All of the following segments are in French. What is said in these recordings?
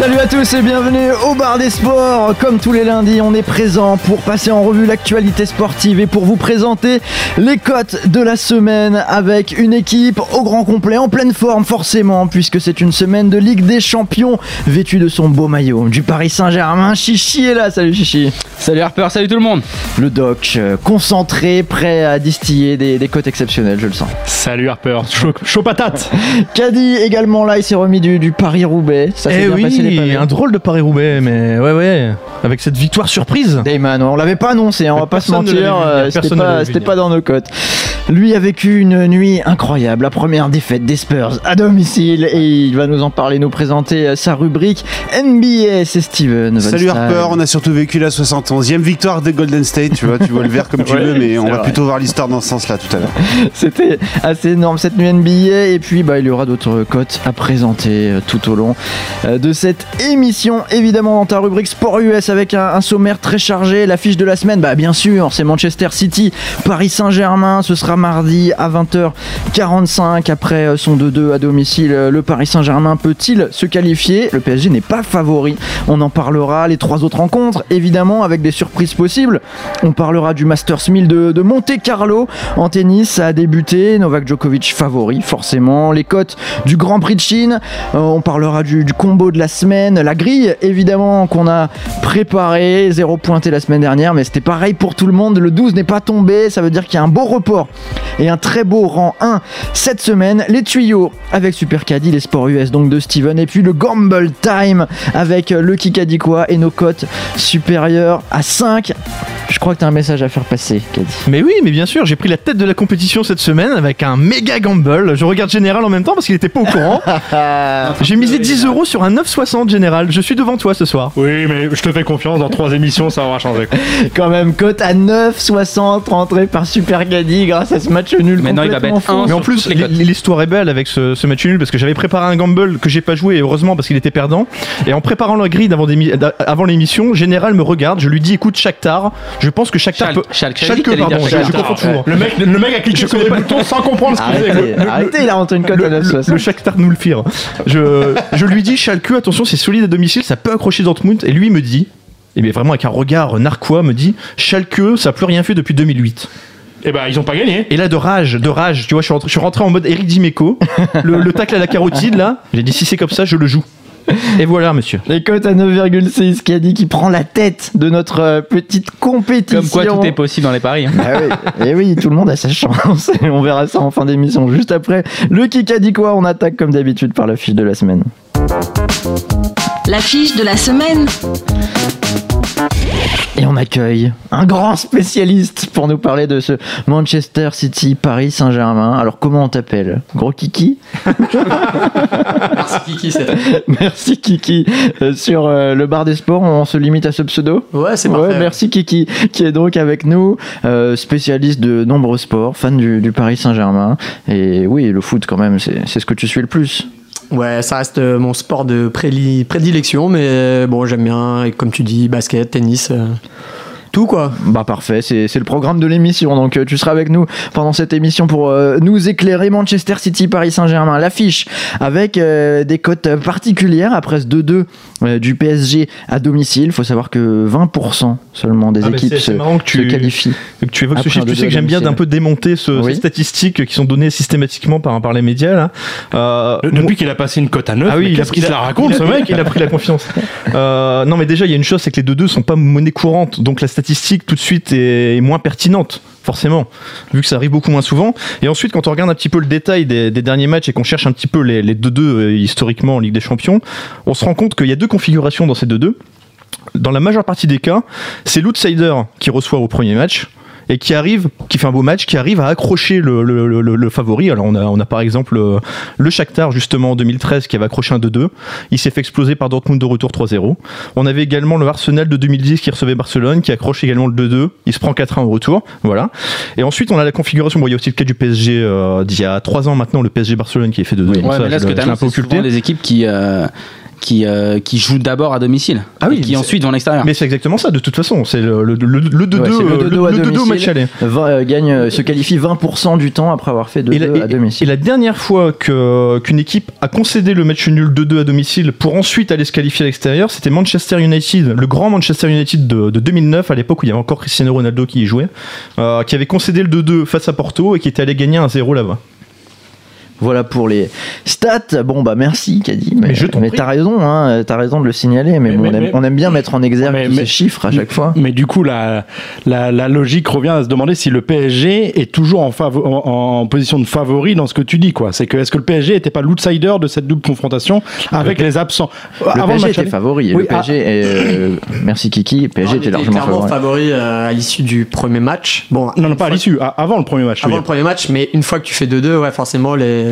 Salut à tous et bienvenue au bar des sports. Comme tous les lundis, on est présent pour passer en revue l'actualité sportive et pour vous présenter les cotes de la semaine avec une équipe au grand complet, en pleine forme forcément, puisque c'est une semaine de Ligue des Champions, vêtue de son beau maillot du Paris Saint-Germain. Chichi est là, salut Chichi. Salut Harper, salut tout le monde. Le doc, euh, concentré, prêt à distiller des, des cotes exceptionnelles, je le sens. Salut Harper, chaud, chaud patate. Caddy également là, il s'est remis du, du Paris-Roubaix. Ça s'est Eh bien oui, passé les un drôle de Paris-Roubaix, mais ouais, ouais, avec cette victoire surprise. Damon, on l'avait pas annoncé, hein, on va pas se mentir, euh, c'était pas, dans nos cotes. Lui a vécu une nuit incroyable, la première défaite des Spurs à domicile et il va nous en parler, nous présenter euh, sa rubrique NBA, c'est Steven. Van Salut. Harper, on a surtout vécu la 71e victoire des Golden State, tu vois, tu vois le vert comme tu Ouais, veux, mais on va vrai. plutôt voir l'histoire dans ce sens-là tout à l'heure. C'était assez énorme cette nuit NBA et puis bah, il y aura d'autres cotes à présenter euh, tout au long de cette émission. Évidemment dans ta rubrique Sport US avec un, sommaire très chargé. L'affiche de la semaine, bah bien sûr, c'est Manchester City, Paris Saint-Germain. Ce sera mardi à 20h45 après euh, son 2-2 à domicile. euh, Le Paris Saint-Germain peut-il se qualifier? Le PSG n'est pas favori. On en parlera. Les trois autres rencontres, évidemment, avec des surprises possibles. On parlera du Masters 1000 de, Monte Carlo en tennis. Ça a débuté. Novak Djokovic favori, forcément. Les cotes du Grand Prix de Chine. Euh, on parlera du combo de la semaine. La grille, évidemment, qu'on a préparé. Zéro pointé la semaine dernière, mais c'était pareil pour tout le monde. Le 12 n'est pas tombé. Ça veut dire qu'il y a un beau report et un très beau rang 1 cette semaine. Les tuyaux avec Super Caddy, les sports US donc de Steven. Et puis le Gamble Time avec le Kikadikwa et nos cotes supérieures à 5. Je crois que tu as un message à faire passer, Caddy. Mais oui, mais bien sûr, j'ai pris la tête de la compétition cette semaine avec un méga gamble. Je regarde Général en même temps parce qu'il était pas au courant. j'ai misé 10 euros sur un 9,60 Général. Je suis devant toi ce soir. Oui, mais je te fais confiance, dans trois émissions, ça aura changé. Quand même, cote à 9,60 rentrée par Super Caddy grâce à ce match nul. Maintenant, il va mettre fou. Mais en plus, l'histoire est belle avec ce, ce match nul parce que j'avais préparé un gamble que j'ai pas joué, et heureusement parce qu'il était perdant. Et en préparant la grille avant l'émission, Général me regarde, je lui dis écoute Shakhtar, je pense que Shakhtar Schalke- peut. Pardon, je, je Shakhtar. confonds toujours. Le mec, le mec a cliqué sur les boutons sans comprendre ce qu'il faisait. Arrêtez, il a rentré une cote à Le, 9,60. le Shakhtar nous le fire. Je, je lui dis Schalke, attention, c'est solide à domicile, ça peut accrocher Dortmund. Et lui il me dit, et bien vraiment avec un regard narquois, me dit Schalke, ça n'a plus rien fait depuis 2008. Et ben, ils ont pas gagné. Et là, de rage, de rage, tu vois, je suis rentré, je suis rentré en mode Eric Dimeco, le, le tacle à la carotide, là. J'ai dit, si c'est comme ça, je le joue. Et voilà, monsieur. Les cotes à 9,6 qui a dit qu'il prend la tête de notre euh, petite compétition. Comme quoi tout est possible dans les paris. hein. Ah oui, et oui, tout le monde a sa chance. Et on verra ça en fin d'émission. Juste après le qui a dit quoi, on attaque comme d'habitude par la fiche de la semaine. L'affiche de la semaine. Et on accueille un grand spécialiste pour nous parler de ce Manchester City Paris Saint-Germain. Alors comment on t'appelle? Gros Kiki? Merci Kiki, c'est Merci Kiki. Euh, sur euh, le bar des sports, on se limite à ce pseudo? Ouais, c'est Ouais, parfait. merci Kiki, qui est donc avec nous, euh, spécialiste de nombreux sports, fan du, du Paris Saint-Germain. Et oui, le foot quand même, c'est ce que tu suis le plus. Ouais, ça reste euh, mon sport de prédilection, mais euh, bon, j'aime bien, comme tu dis, basket, tennis, euh, tout quoi. Bah parfait, c'est c'est le programme de l'émission. Donc euh, tu seras avec nous pendant cette émission pour euh, nous éclairer Manchester City, Paris Saint-Germain. L'affiche avec euh, des cotes particulières après ce 2-2 euh, du PSG à domicile. Il faut savoir que 20% seulement des Ah, équipes se, marrant que se tu- qualifient. Que tu évoques ce chiffre, tu sais que j'aime bien d'un peu démonter ce- Oui. ces statistiques qui sont données systématiquement par, par les médias. Là. Euh, Depuis qu'il a passé une cote à 9, Ah oui, il a pris se la raconte il a- ce mec Il a pris la confiance. Euh, non, mais déjà, il y a une chose, c'est que les 2-2 sont pas monnaie courante, donc la statistique tout de suite est, moins pertinente. Forcément, vu que ça arrive beaucoup moins souvent. Et ensuite, quand on regarde un petit peu le détail des, derniers matchs et qu'on cherche un petit peu les les 2-2 euh, historiquement en Ligue des Champions, on se rend compte qu'il y a deux configurations dans ces 2-2. Dans la majeure partie des cas, c'est l'outsider qui reçoit au premier match et qui arrive, qui fait un beau match, qui arrive à accrocher le, le, le- le- le favori. Alors on a, on a par exemple euh, le Shakhtar justement en 2013 qui avait accroché un 2-2. Il s'est fait exploser par Dortmund de retour 3-0. On avait également le Arsenal de 2010 qui recevait Barcelone, qui accroche également le 2-2. Il se prend 4-1 au retour. Voilà. Et ensuite on a la configuration. Bon, il y a aussi le cas du PSG euh, d'il y a 3 ans maintenant, le PSG Barcelone qui est fait 2-2. Donc Ouais, mais là, ce que tu peu c'est des équipes qui, euh, qui, euh, qui jouent d'abord à domicile Ah oui, et qui ensuite vont à l'extérieur. Mais c'est exactement ça, de toute façon. C'est le, le, le, le 2-2 Ouais, c'est le euh, 2-2 à le 2-2 au domicile. match aller. Va- euh, gagne, euh, se qualifie 20% du temps après avoir fait 2-2 Et la, et- à et domicile. la dernière fois qu'une équipe a concédé le match nul 2-2 à domicile pour ensuite aller se qualifier à l'extérieur, c'était Manchester United, le grand Manchester United de, de 2009, à l'époque où il y avait encore Cristiano Ronaldo qui y jouait, euh, qui avait concédé le 2-2 face à Porto et qui était allé gagner un 0 là-bas. Voilà pour les stats. Bon bah merci Caddy. Mais, Mais je t'as raison, hein, t'as raison de le signaler. Mais, Mais- bon, mais- on, aime, mais- on aime bien mettre en exergue Mais- tous mais- ces chiffres à chaque fois. Mais du coup, la, la, la logique revient à se demander si le PSG est toujours en, favo- en, en position de favori dans ce que tu dis. quoi. C'est que est-ce que le PSG n'était pas l'outsider de cette double confrontation avec les absents? Le Avant PSG match était favori. Oui, le PSG est, euh, merci Kiki. Le PSG était largement clairement favori. favori euh, à l'issue du premier match. Bon, Non, non, pas à l'issue, avant le premier match. Avant le premier match, mais une fois que tu fais 2-2, ouais, forcément les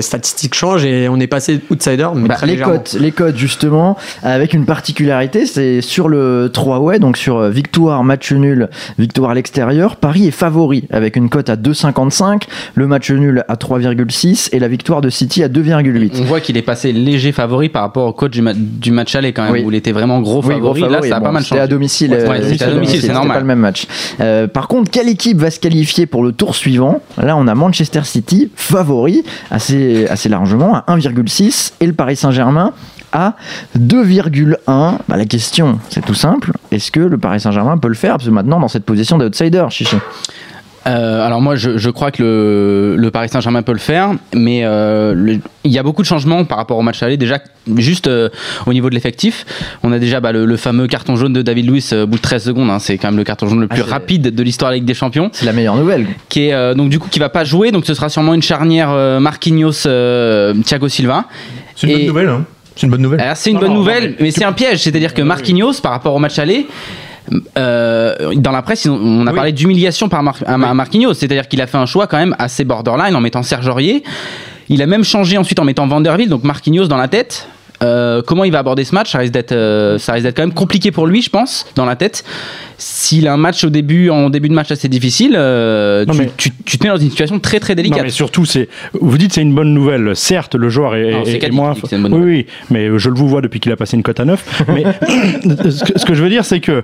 statistiques changent et on est passé outsider, mais Bah, très les cotes, les cotes justement, avec une particularité, c'est sur le 3 way, donc sur euh, victoire, match nul, victoire à l'extérieur, Paris est favori avec une cote à 2,55, le match nul à 3,6 et la victoire de City à 2,8. On voit qu'il est passé léger favori par rapport au coach du, ma- du match aller quand même, Oui. où il était vraiment gros Oui, favori. gros Là, ça a Bon, pas mal c'était changé. à domicile. Ouais, euh, c'était à domicile, c'est normal. pas le même match. Euh, par contre, quelle équipe va se qualifier pour le tour suivant? Là, on a Manchester City favori assez, largement à 1,6 et le Paris Saint-Germain à 2,1. Bah, la question, c'est tout simple. Est-ce que le Paris Saint-Germain peut le faire Parce que maintenant, dans cette position d'outsider, Chichi? Euh, alors moi, je, je crois que le, le Paris Saint-Germain peut le faire, mais euh, le- il y a beaucoup de changements par rapport au match aller. Déjà, juste euh, au niveau de l'effectif, on a déjà bah, le, le fameux carton jaune de David Luiz au bout de 13 secondes. hein. c'est quand même le carton jaune le Ah, plus rapide de l'histoire de la Ligue des Champions, C'est la meilleure nouvelle. qui est euh, donc du coup qui va pas jouer. Donc ce sera sûrement une charnière euh, Marquinhos, euh, Thiago Silva. C'est une Et- bonne nouvelle, hein. C'est une bonne nouvelle. Alors c'est une Non, bonne non, nouvelle, non, mais, c'est un piège. C'est-à-dire que Marquinhos, par rapport au match aller, euh, dans la presse, on a Oui. parlé d'humiliation par Mar- à, à Marquinhos. C'est-à-dire qu'il a fait un choix quand même assez borderline en mettant Serge Aurier. Il a même changé ensuite en mettant Vanderville, donc Marquinhos dans la tête. Euh, comment il va aborder ce match ça risque d'être euh, ça risque d'être quand même compliqué pour lui je pense dans la tête s'il a un match au début en début de match assez difficile euh, Non, tu, mais- tu- tu te mets dans une situation très très Non, délicate mais surtout, c'est. Vous dites c'est une bonne nouvelle. Certes, le joueur est, Non, est- est moins. que oui, oui, mais je le vous vois depuis qu'il a passé une cote à 9. mais ce, que, ce que je veux dire, c'est que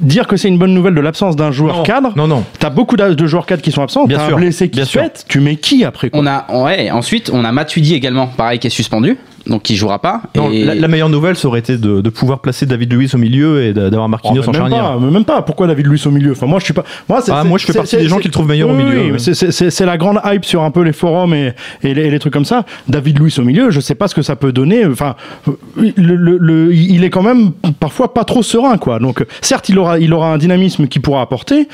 dire que c'est une bonne nouvelle de l'absence d'un joueur Non, cadre. Non, non. T'as beaucoup de joueurs cadres qui sont absents. Bien un sûr, blessé qui bien se sûr. pète. Tu mets qui après quoi? On a ouais ensuite on a Matuidi également pareil qui est suspendu donc qui jouera pas Non, Et- la, la meilleure nouvelle, ça aurait été de, de pouvoir placer David Luiz au milieu et d'a- d'avoir Oh, Marquinhos mais en même charnière. pas, mais même pas. Pourquoi David Luiz au milieu? Enfin, moi, je suis pas. Moi, c'est- Ah, c'est- moi, je fais partie c'est- des gens qui le trouvent meilleur au milieu, oui, ouais. mais c'est- la grande hype sur un peu les forums et, et les, et les trucs comme ça. David Luiz au milieu, je sais pas ce que ça peut donner. Enfin, le, le- le- il est quand même parfois pas trop serein, quoi. Donc, certes, il aura, il aura un dynamisme qu'il pourra apporter.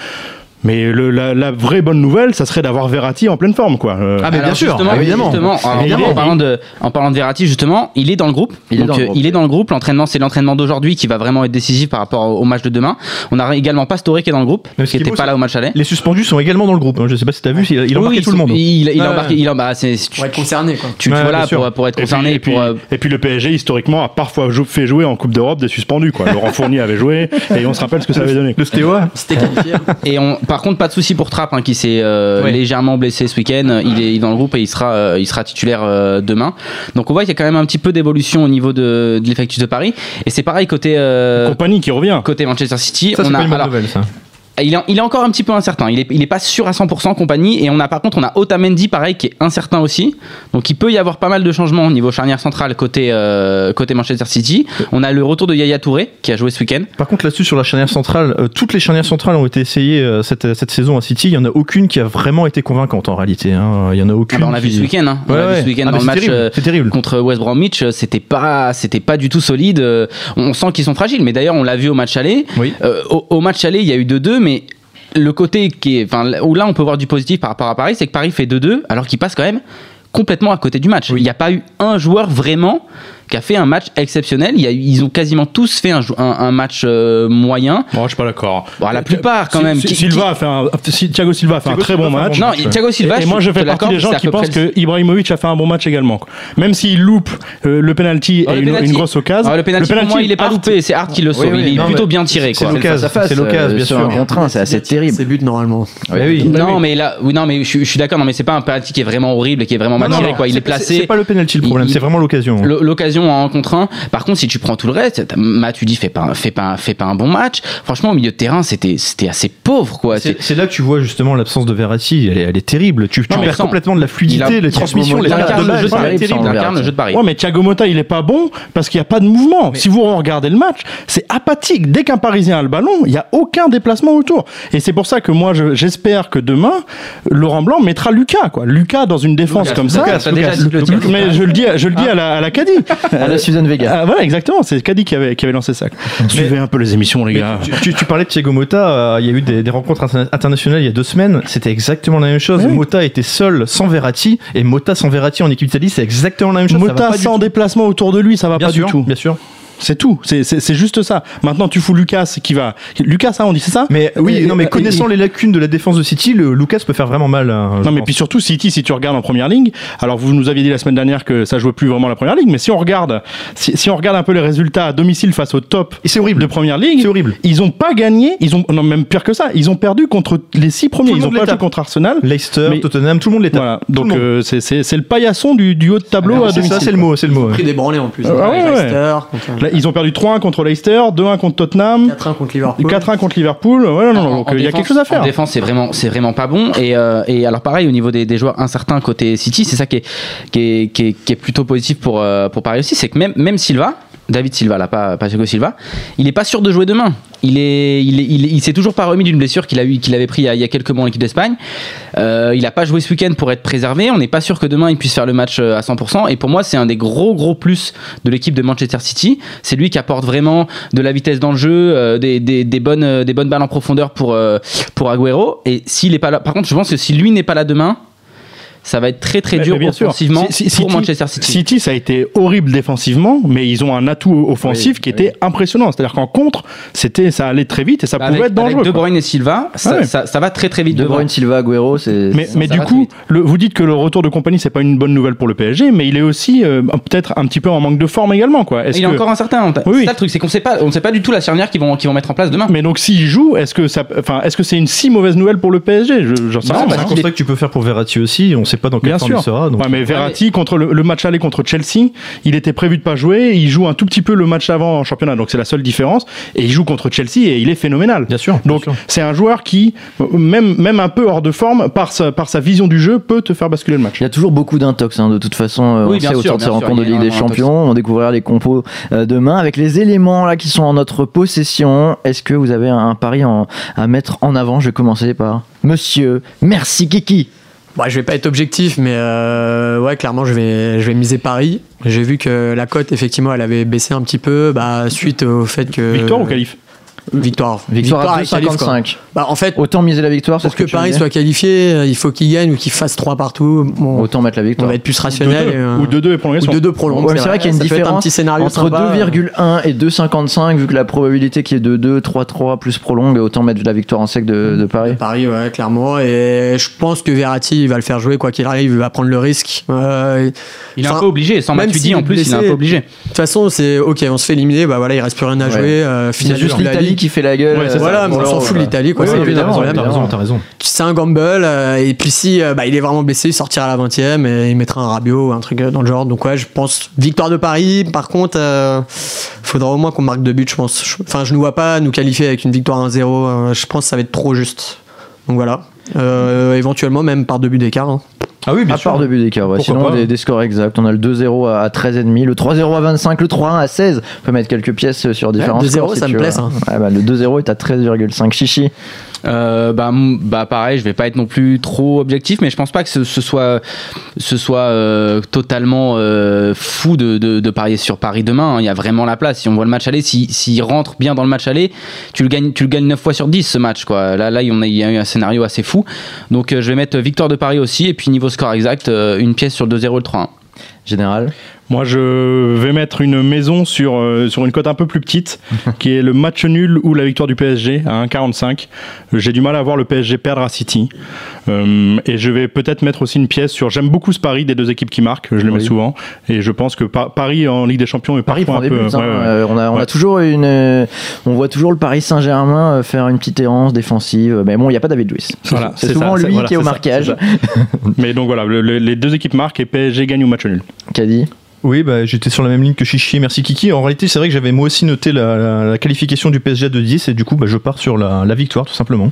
Mais le- la, la vraie bonne nouvelle, ça serait d'avoir Verratti en pleine forme, quoi. Euh, Ah, mais Alors, bien sûr, justement, évidemment. justement, alors, Évidemment. En, parlant de, en parlant de Verratti, justement, il est dans le groupe. Il est Donc, dans le euh, groupe. il est dans le groupe. L'entraînement, c'est l'entraînement d'aujourd'hui qui va vraiment être décisif par rapport au, au match de demain. On a également Pastore qui est dans le groupe, qui n'était pas là au match aller. Les suspendus sont également dans le groupe. hein. Je sais pas si t'as vu, il a, il a Oui, tout le monde. Il, il a Ouais, embarqué, ouais. il a, bah, c'est, tu, Pour être concerné, quoi. tu- Ouais, voilà, pour, pour être Et puis, concerné. et, puis, euh, et puis le PSG historiquement a parfois jou- fait jouer en Coupe d'Europe des suspendus quoi. Laurent Fournier avait joué et on se rappelle ce que ça avait donné. Le Stéoa C'était qualifié. Et on, par contre, pas de souci pour Trapp, hein, qui s'est euh, légèrement blessé ce week-end. Il est dans le groupe et il sera, euh, il sera titulaire euh, demain. Donc on voit qu'il y a quand même un petit peu d'évolution au niveau de, de l'effectif de Paris. Et c'est pareil côté euh, Compagnie qui revient. côté Manchester City. Ça, c'est on pas a une bonne alors, nouvelle, ça. Il est, il est encore un petit peu incertain. Il est, il est pas sûr à 100% compagnie. Et on a par contre, on a Otamendi pareil qui est incertain aussi. Donc il peut y avoir pas mal de changements au niveau charnière centrale côté euh, côté Manchester City. On a le retour de Yaya Touré qui a joué ce week-end. Par contre, là-dessus, sur la charnière centrale, euh, toutes les charnières centrales ont été essayées euh, cette, cette saison à City. Il y en a aucune qui a vraiment été convaincante en réalité. hein. Il y en a Ah aucune. bah, on l'a vu ce week-end. Hein. On Ouais, ouais. ce week-end Ah, dans le match. terrible, contre West Bromwich, c'était pas, c'était pas du tout solide. On sent qu'ils sont fragiles, mais d'ailleurs on l'a vu au match aller. Oui. Au, au match aller, il y a eu 2-2, mais le côté qui est, enfin, où là on peut voir du positif par rapport à Paris, c'est que Paris fait 2-2, alors qu'il passe quand même complètement à côté du match. Il n'y a pas eu un joueur vraiment qui a fait un match exceptionnel. Il y a eu- ils ont quasiment tous fait un, jou- un, un match euh, moyen. Bon, je suis pas d'accord. Bon, la plupart quand Si- même. si- Qui- Silva a fait un, si- Thiago Silva a fait un Thiago très bon match. Non, ouais. Thiago Silva. et moi, je fais partie des gens qui pensent que Ibrahimovic a fait un bon match également. Même s'il loupe euh, le penalty Oh, et le une, penalty. une grosse occasion. Ah, le penalty, pour moi, il est pas loupé. C'est Hart qui le sauve. oui, il est non, plutôt bien tiré. c'est l'occasion. C'est l'occasion, euh, bien sûr. un contre un, c'est assez terrible. C'est but normalement. Bah oui. Non, mais là, oui, non, mais je, suis d'accord. Non, mais c'est pas un penalty qui est vraiment horrible et qui est vraiment mal tiré. Il est placé. C'est pas le penalty le problème, c'est vraiment l'occasion. L- L'occasion en un contre un. Par contre, si tu prends tout le reste, t'as- Matuidi fait pas, fait pas, fait pas un bon match. Franchement, au milieu de terrain, c'était, c'était assez pauvre, quoi. C'est là que tu vois justement l'absence de Verratti, elle est, elle est terrible. Tu, tu perds complètement de la fluidité, a- les transmissions, les le jeu de Paris. Paris. Ouais, mais Thiago Motta, il est pas bon parce qu'il n'y a pas de mouvement. Si vous regardez le match, c'est apathique. Dès qu'un Parisien a le ballon, il n'y a aucun déplacement autour. Et c'est pour ça que moi, je- j'espère que demain, Laurent Blanc mettra Lucas, quoi. Lucas dans une défense comme ça. Lucas, Lucas, mais je le dis, je le dis à la, à la. À la Suzanne Vega. Ah, voilà, exactement. C'est Caddy qui avait, qui avait lancé ça. Suivez un peu les émissions, les gars. tu, tu- tu parlais de Thiago Motta, euh, il y a eu des, des rencontres interna- internationales il y a deux semaines, c'était exactement la même chose. Oui. Motta était seul sans Verratti, et Motta sans Verratti en équipe d'Italie, c'est exactement la même chose. ça va Mota sans tout. déplacement autour de lui, ça va Bien pas sûr, du tout. bien sûr. C'est tout. C'est- juste ça. Maintenant, tu fous Lucas qui va. Lucas, ça, on dit, c'est ça Mais oui, Et- non, mais et- connaissant les lacunes de la défense de City, le Lucas peut faire vraiment mal. hein, Non mais pense. puis surtout City si tu regardes en première ligne alors vous nous aviez dit la semaine dernière que ça jouait plus vraiment la première ligne mais si on regarde si, si on regarde un peu les résultats à domicile face au top Et c'est horrible. de première ligue C'est horrible. ils ont pas gagné ils ont non même pire que ça ils ont perdu contre les six premiers Tout le ils ont pas joué contre Arsenal Leicester, Mais- Tottenham, tout le monde les tape. voilà donc euh, c'est le paillasson du, du haut de tableau à c'est domicile ça, c'est le mot, c'est le mot. Pris des branlés en plus. Ah ouais. Leicester, contre- Là, ils ont perdu 3-1 contre Leicester 2-1 contre Tottenham 4-1 contre Liverpool. 4-1 contre Liverpool ouais non non En- donc il y a quelque chose à faire En défense, c'est vraiment, c'est vraiment pas bon. Et, euh, et alors pareil au niveau des, des joueurs incertains côté City, c'est ça qui est, qui est, qui est, qui est plutôt positif pour, euh, pour Paris aussi, c'est que même, même Silva, David Silva, là, pas, Thiago Silva, il est pas sûr de jouer demain. Il est, il, est- il, est- il s'est toujours pas remis d'une blessure qu'il a eu, qu'il avait pris il y a, il y a quelques mois en équipe d'Espagne. Euh, il a pas joué ce week-end pour être préservé. On n'est pas sûr que demain il puisse faire le match euh, à 100%. Et pour moi, c'est un des gros gros plus de l'équipe de Manchester City. C'est lui qui apporte vraiment de la vitesse dans le jeu, euh, des, des, des bonnes, euh, des bonnes balles en profondeur pour, euh, pour Agüero. Et s'il est pas là, par contre, je pense que si lui n'est pas là demain, ça va être très très Mais- dur mais bien sûr. offensivement Si- si- pour City- Manchester City. City, ça a été horrible défensivement, mais ils ont un atout offensif Oui, qui était impressionnant. C'est-à-dire qu'en contre, c'était, ça allait très vite et ça Bah, pouvait avec, être dangereux. avec De quoi. Bruyne et Silva, ça, Ouais. ça, ça va très très vite. De. Bruyne, Silva, Agüero, c'est. Mais, mais ça du coup, le, vous dites que le retour de compagnie, c'est pas une bonne nouvelle pour le PSG, mais il est aussi euh, peut-être un petit peu en manque de forme également. Quoi. Il est que- encore incertain. Oui, oui. C'est ça le truc, c'est qu'on sait pas, on sait pas du tout la charnière qu'ils vont, qu'ils vont mettre en place demain. Mais donc s'il joue, est-ce que ça, enfin, est-ce que c'est une si mauvaise nouvelle pour le PSG Je- J'en sais rien. c'est un constat que tu peux faire pour Verratti aussi, on sait pas dans quelle Bien forme sûr. il sera. donc- Ouais, mais Verratti contre le, le match aller contre Chelsea, il était prévu de pas jouer. Il joue un tout petit peu le match avant en championnat, donc c'est la seule différence. Et il joue contre Chelsea et il est phénoménal. Bien sûr. Donc c'est un joueur qui, même, même un peu hors de forme, par sa, par sa vision du jeu, peut te faire basculer le match. Il y a toujours beaucoup d'intox, hein, de toute façon. euh, Oui, on sait sûr, autour de ces rencontres de Ligue des Champions. On découvrira les compos euh, demain avec les éléments là qui sont en notre possession. Est-ce que vous avez un, un pari en- à mettre en avant? Je vais commencer par Monsieur. Merci Kiki. Bah, je vais pas être objectif, mais euh, ouais, clairement, je vais, je vais miser Paris. J'ai vu que la cote, effectivement, elle avait baissé un petit peu bah, suite au fait que. Victoire ou qualif? Victoire. Victoire, à et qualif, quoi. 2,55. Bah, en fait, Autant miser la victoire, pour que, que, Paris soit qualifié, euh, il faut qu'il gagne ou qu'il fasse 3 partout. Bon, Autant mettre la on victoire. va être plus rationnel. 2-2 et, euh, ou 2-2 et ou prolongation. 2-2 prolonge. Ouais, c'est vrai qu'il y a une différence un petit scénario entre sympa. 2,1 et 2,55 vu que la probabilité qui est de 2, 3, 3 plus prolongue, autant mettre la victoire en sec de, de Paris. Paris, ouais, clairement. Et je pense que Verratti, il va le faire jouer quoi qu'il arrive. Il va prendre le risque. Euh, Il est un peu obligé, sans même Matuidi s'il en plus, il est un blessé, peu obligé. De toute façon, c'est ok, on se fait éliminer. Bah voilà, il reste plus rien à Ouais. jouer. Euh, C'est finale juste la l'Italie qui fait la gueule. Ouais, Voilà, mais on s'en fout de l'Italie, quoi. C'est. T'as raison, t'as raison. C'est un gamble. euh, et puis si euh, bah, il est vraiment blessé, il sortira à la 20 e et il mettra un Rabiot ou un truc euh, dans le genre. Donc ouais, je pense victoire de Paris. Par contre, euh, faudra au moins qu'on marque deux buts, je pense. Enfin, je ne vois pas nous qualifier avec une victoire 1-0. euh, je pense que ça va être trop juste. Donc voilà. Euh, éventuellement même par deux buts d'écart. hein. Ah oui, bien À sûr. part de but d'écart, ouais. Sinon des, des scores exacts. On a le 2-0 à 13,5, le 3-0 à 25, le 3-1 à 16. On peut mettre quelques pièces sur différents 2-0, scores. si ça tu me plaît. Ouais, bah, le 2-0 est à 13,5. Chichi. Euh, bah, bah pareil, je vais pas être non plus trop objectif, mais je pense pas que ce, ce soit, ce soit euh, totalement euh, fou de, de, de parier sur Paris demain. hein. Il y a vraiment la place. Si on voit le match aller, s'il s'il rentre bien dans le match aller, tu le gagnes, tu le gagnes 9 fois sur 10 ce match. Quoi. Là, là, il y a- il y a eu un scénario assez fou. Donc euh, je vais mettre victoire de Paris aussi, et puis niveau score exact, euh, une pièce sur le 2-0 et le 3-1. Général. Moi, je vais mettre une maison sur, euh, sur une cote un peu plus petite, qui est le match nul ou la victoire du PSG à 1,45. J'ai du mal à voir le PSG perdre à City. Euh, et je vais peut-être mettre aussi une pièce sur. J'aime beaucoup ce pari des deux équipes qui marquent, je le mets Oui. souvent. Et je pense que Pa- Paris en Ligue des Champions est Paris prend des un peu. buts. hein. ouais, ouais. Euh, on a, on a Ouais. toujours une, on voit toujours le Paris Saint-Germain faire une petite errance défensive. Mais bon, il n'y a pas David Luiz. Voilà, c'est souvent ça, lui voilà, qui est au ça, marquage. Mais donc voilà, le- le- les deux équipes marquent et PSG gagne au match nul. Qu'a dit Oui, bah, j'étais sur la même ligne que Chichi. Merci Kiki. En réalité, c'est vrai que j'avais moi aussi noté la, qualification du PSG de 10 et du coup, bah, je pars sur la, la victoire tout simplement.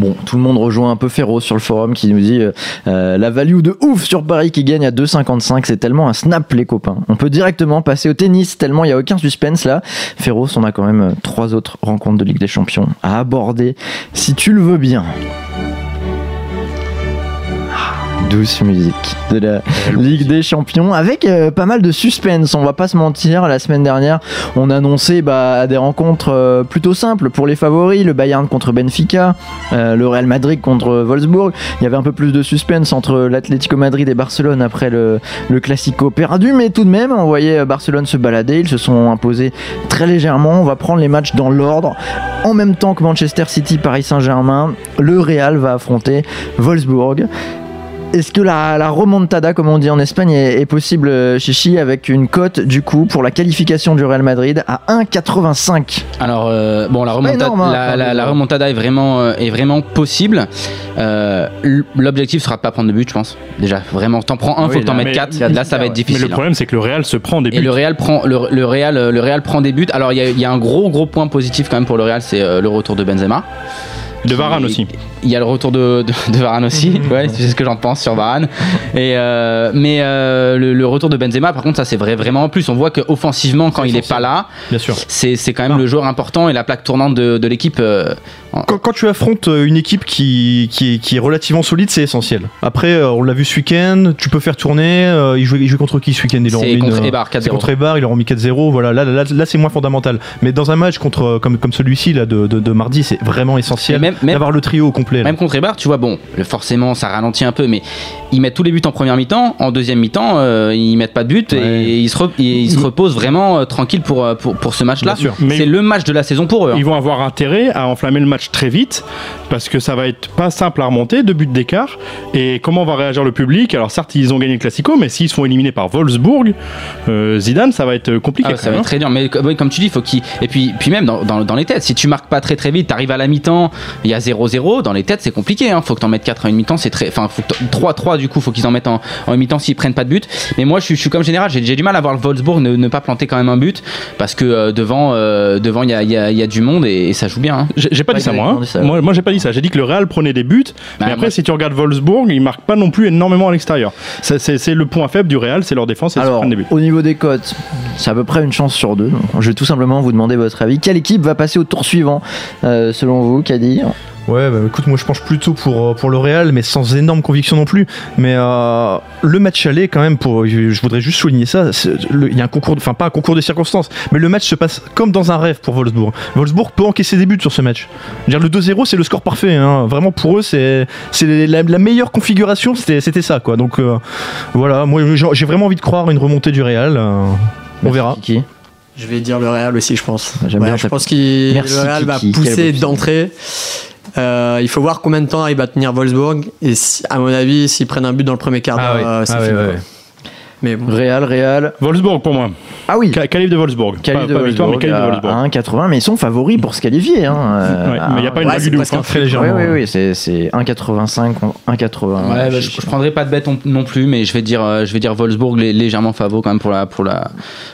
Bon, tout le monde rejoint un peu Ferro sur le forum qui nous dit euh, euh, la value de ouf sur Paris qui gagne à 2,55. C'est tellement un snap, les copains. On peut directement passer au tennis tellement il n'y a aucun suspense là. Ferro, on a quand même euh, trois autres rencontres de Ligue des Champions à aborder si tu le veux bien. Douce musique de la Ligue des Champions avec euh, pas mal de suspense, on va pas se mentir. La semaine dernière, on annonçait bah, des rencontres euh, plutôt simples pour les favoris le Bayern contre Benfica, euh, le Real Madrid contre Wolfsburg. Il y avait un peu plus de suspense entre l'Atlético Madrid et Barcelone après le, le Classico perdu, mais tout de même, on voyait Barcelone se balader. Ils se sont imposés très légèrement. On va prendre les matchs dans l'ordre. En même temps que Manchester City, Paris Saint-Germain, le Real va affronter Wolfsburg. Est-ce que la, la remontada, comme on dit en Espagne, est, est possible, euh, Chichi, avec une cote du coup pour la qualification du Real Madrid à 1,85 Alors euh, bon, la remontada, énorme, hein, la, remontada est vraiment euh, est vraiment possible. Euh, L'objectif sera de pas prendre de but, je pense. Déjà, vraiment, t'en prends un, Oui, faut que t'en mettes mais- quatre. Là, ça va être difficile. Mais le hein. problème, c'est que le Real se prend des Et buts. le Real prend le, le Real le Real prend des buts. Alors il y, y a un gros gros point positif quand même pour le Real, c'est euh, le retour de Benzema. De Varane aussi. Il y a le retour de, de, de Varane aussi. ouais, c'est ce que j'en pense sur Varane. Et euh, mais euh, le, le retour de Benzema, par contre, ça c'est vrai vraiment en plus. On voit que offensivement, quand il est pas là, Bien sûr. c'est c'est quand même le joueur important et la plaque tournante de, de l'équipe. euh, Quand, quand tu affrontes une équipe qui, qui, est, qui est relativement solide, c'est essentiel. Après, on l'a vu ce week-end, tu peux faire tourner. euh, il, jouait, il jouait contre qui ce week-end? Il leur a C'est contre une- Eibar, 4-0. C'est contre Eibar, ils leur ont mis 4-0. Voilà, là, là, là, c'est moins fondamental. Mais dans un match contre, comme, comme celui-ci là, de, de, de mardi, c'est vraiment essentiel Et même- même- d'avoir le trio au complet. là. Même contre Eibar, tu vois, bon, forcément, ça ralentit un peu, mais ils mettent tous les buts en première mi-temps. En deuxième mi-temps, euh, ils mettent pas de but Ouais. et ils se, re- et ils se reposent vraiment euh, tranquilles pour, euh, pour, pour ce match-là. C'est le match de la saison pour eux. hein. Ils vont avoir intérêt à enflammer le match très vite parce que ça va être pas simple à remonter, deux buts d'écart. Et comment va réagir le public? Alors certes, ils ont gagné le Classico, mais s'ils se font éliminer par Wolfsburg, euh, Zidane, ça va être compliqué. Ah, ça va être très dur, mais comme tu dis, faut qu'il. Et puis, puis même dans, dans, dans les têtes, si tu marques pas très très vite, t'arrives à la mi-temps, il y a 0-0, dans les têtes c'est compliqué, hein. faut que t'en mettes 4 à une mi-temps, c'est très. Enfin, faut que t'en- 3-3 du coup, faut qu'ils en mettent en, en une mi-temps s'ils prennent pas de but. Mais moi je suis, je suis comme général, j'ai du mal à voir le Wolfsburg ne, ne pas planter quand même un but, parce que euh, devant, euh, devant il y a, il y, a, y a du monde et, et ça joue bien. hein. J'ai pas Ouais, dit ça hein. ça, Moi, moi j'ai pas dit ça. J'ai dit que le Real prenait des buts. Bah, mais après, moi- si tu regardes Wolfsburg, ils marquent pas non plus énormément à l'extérieur. C'est c'est le point faible du Real, c'est leur défense et Alors, prennent des buts. au niveau des cotes, c'est à peu près une chance sur deux. Je vais tout simplement vous demander votre avis. Quelle équipe va passer au tour suivant, euh, selon vous, Kadir Ouais, bah, écoute, moi je penche plutôt pour, euh, pour le Real, mais sans énorme conviction non plus. Mais euh, le match aller, quand même, pour, je, je voudrais juste souligner ça. Il y a un concours, de- enfin pas un concours de circonstances, mais le match se passe comme dans un rêve pour Wolfsburg. Wolfsburg peut encaisser des buts sur ce match. Je veux dire, le 2-0, c'est le score parfait. hein. Vraiment pour eux, c'est c'est la, la meilleure configuration, c'était c'était ça, quoi. Donc euh, voilà, moi j'ai vraiment envie de croire à une remontée du Real. euh, on verra. Kiki. Je vais dire le Real aussi, je pense. J'aime Ouais, bien je pense qu'il Merci, le Real va Kiki. Pousser d'entrée. Euh, il faut voir combien de temps il va tenir Wolfsburg. Et si- à mon avis, s'ils prennent un but dans le premier quart d'heure, Ah oui. euh, c'est Ah ouais, fini. Mais bon. Real, Real. Wolfsburg pour moi. Ah oui, Ca- Calife de Wolfsburg. Qualif pas, de pas victoire, mais Wolfsburg à Wolfsburg. 1,80, mais ils sont favoris pour se qualifier. Hein. euh, Ouais, mais il n'y a pas une Ouais, value c'est de presque ouf, hein. Très Oui, légèrement. oui, oui, c'est- c'est 1,85, 1,80. Ouais, bah, je, je prendrai pas de bête non- plus, mais je vais dire, euh, je vais dire Wolfsburg lé- légèrement favori quand même pour la, pour la,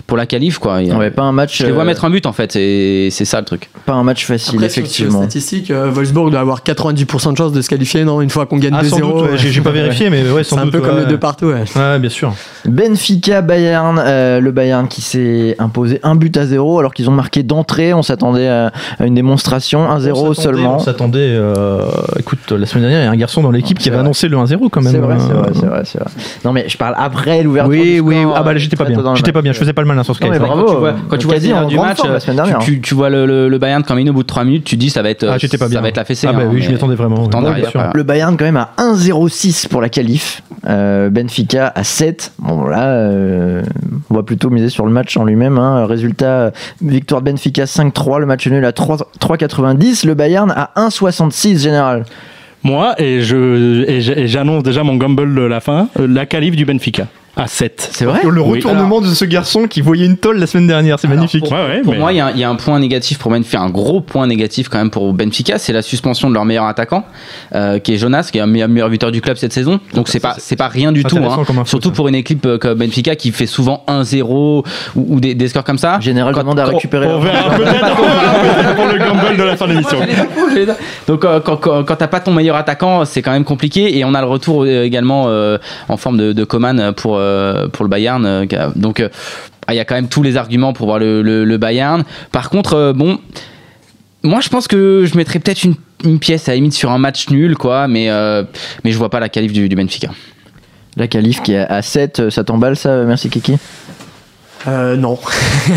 pour la qualif quoi. Il y a- Ouais, pas un match, je les vois euh, mettre un but en fait, et c'est ça le truc. pas un match facile, Après, effectivement. statistique, euh, Wolfsburg doit avoir 90% de chances de se qualifier, non? Une fois qu'on gagne Ah, sans 2-0. doute, ouais, j'ai pas vérifié, mais ouais, C'est un peu comme le 2 partout, ouais. Ouais, bien sûr. Benfica Bayern, euh, le Bayern qui s'est imposé un but à zéro alors qu'ils ont marqué d'entrée. On s'attendait à, une démonstration 1-0 On s'attendait- seulement. On s'attendait. euh, écoute, la semaine dernière, il y a un garçon dans l'équipe Non, qui avait vrai. annoncé le 1-0 quand même. C'est vrai, c'est euh, vrai, c'est vrai, c'est vrai. Non mais je parle après l'ouverture. Oui, du oui. score, Ah bah là, j'étais pas bien. J'étais pas bien. Je faisais pas le malin sur ce cas. bravo. Quand tu vois, quand tu vois du match, forme la semaine tu, dernière. tu- tu vois le, le, le Bayern quand il est au bout de 3 minutes, tu dis ça va être, Ah, j'étais pas ça bien. va être la fessée. Ah bah hein, oui, je m'y attendais vraiment. Le Bayern quand même à 1,06 pour la qualif. Benfica à 7. Bon, voilà, euh, on va plutôt miser sur le match en lui-même. hein. Résultat, victoire de Benfica 5-3, le match nul à 3 3,90, le Bayern à 1,66 général. Moi, et j'annonce déjà mon gamble de la fin, euh, la qualif du Benfica à 7. C'est vrai Le Oui. retournement de ce garçon qui voyait une tôle la semaine dernière, c'est magnifique. Ouais, ouais, Pour mais- moi, il y, a- il y a un point négatif pour Benfica, un gros point négatif quand même pour Benfica, c'est la suspension de leur meilleur attaquant, euh, qui est Jonas, qui est un meilleur, meilleur buteur du club cette saison. Donc c'est pas c'est pas rien du tout, hein. surtout pour une équipe euh, comme Benfica qui fait souvent 1-0 ou, ou des, des scores comme ça. Général Quand- demande à récupérer. On verra peut-être on verra peut-être pour le gamble de la fin de l'émission. Donc euh, quand, quand, quand t'as pas ton meilleur attaquant, c'est quand même compliqué. Et on a le retour euh, également euh, en forme de, de Coman pour, euh, pour le Bayern. euh, donc euh, ah, il y a quand même tous les arguments pour voir le, le- le Bayern. Par contre, euh, bon, moi je pense que je mettrais peut-être une, une pièce à la limite sur un match nul, quoi. Mais, euh, mais je vois pas la qualif du, du Benfica. La qualif qui est à 7, ça t'emballe ça Merci Kiki? Euh, non. Ouais,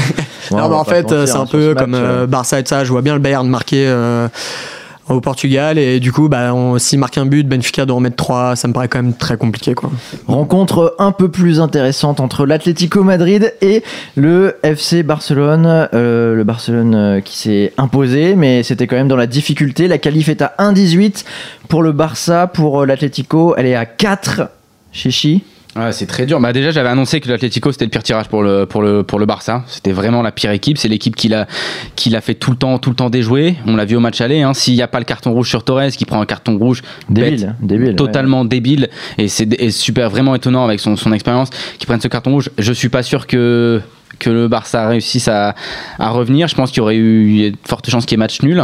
non, mais en fait, euh, c'est hein, un sur peu comme match, euh, Barça et ça. Je vois bien le Bayern marquer euh, au Portugal et du coup, bah, s'il marque un but, Benfica doit en mettre 3. Ça me paraît quand même très compliqué. Quoi. Rencontre un peu plus intéressante entre l'Atlético Madrid et le FC Barcelone. Euh, le Barcelone euh, qui s'est imposé, mais c'était quand même dans la difficulté. La qualif est à 1,18 pour le Barça. Pour euh, l'Atlético, elle est à 4. Chichi. Ouais, c'est très dur. Bah déjà, j'avais annoncé que l'Atlético c'était le pire tirage pour le pour le pour le Barça. C'était vraiment la pire équipe. C'est l'équipe qui l'a qui l'a fait tout le temps tout le temps déjouer. On l'a vu au match aller. Hein. S'il n'y a pas le carton rouge sur Torres, qui prend un carton rouge Débile. bête, débile ouais. totalement débile et c'est super vraiment étonnant avec son, son expérience qui prenne ce carton rouge. Je suis pas sûr que que le Barça réussisse à, à revenir. Je pense qu'il y aurait eu de fortes chances qu'il y ait match nul.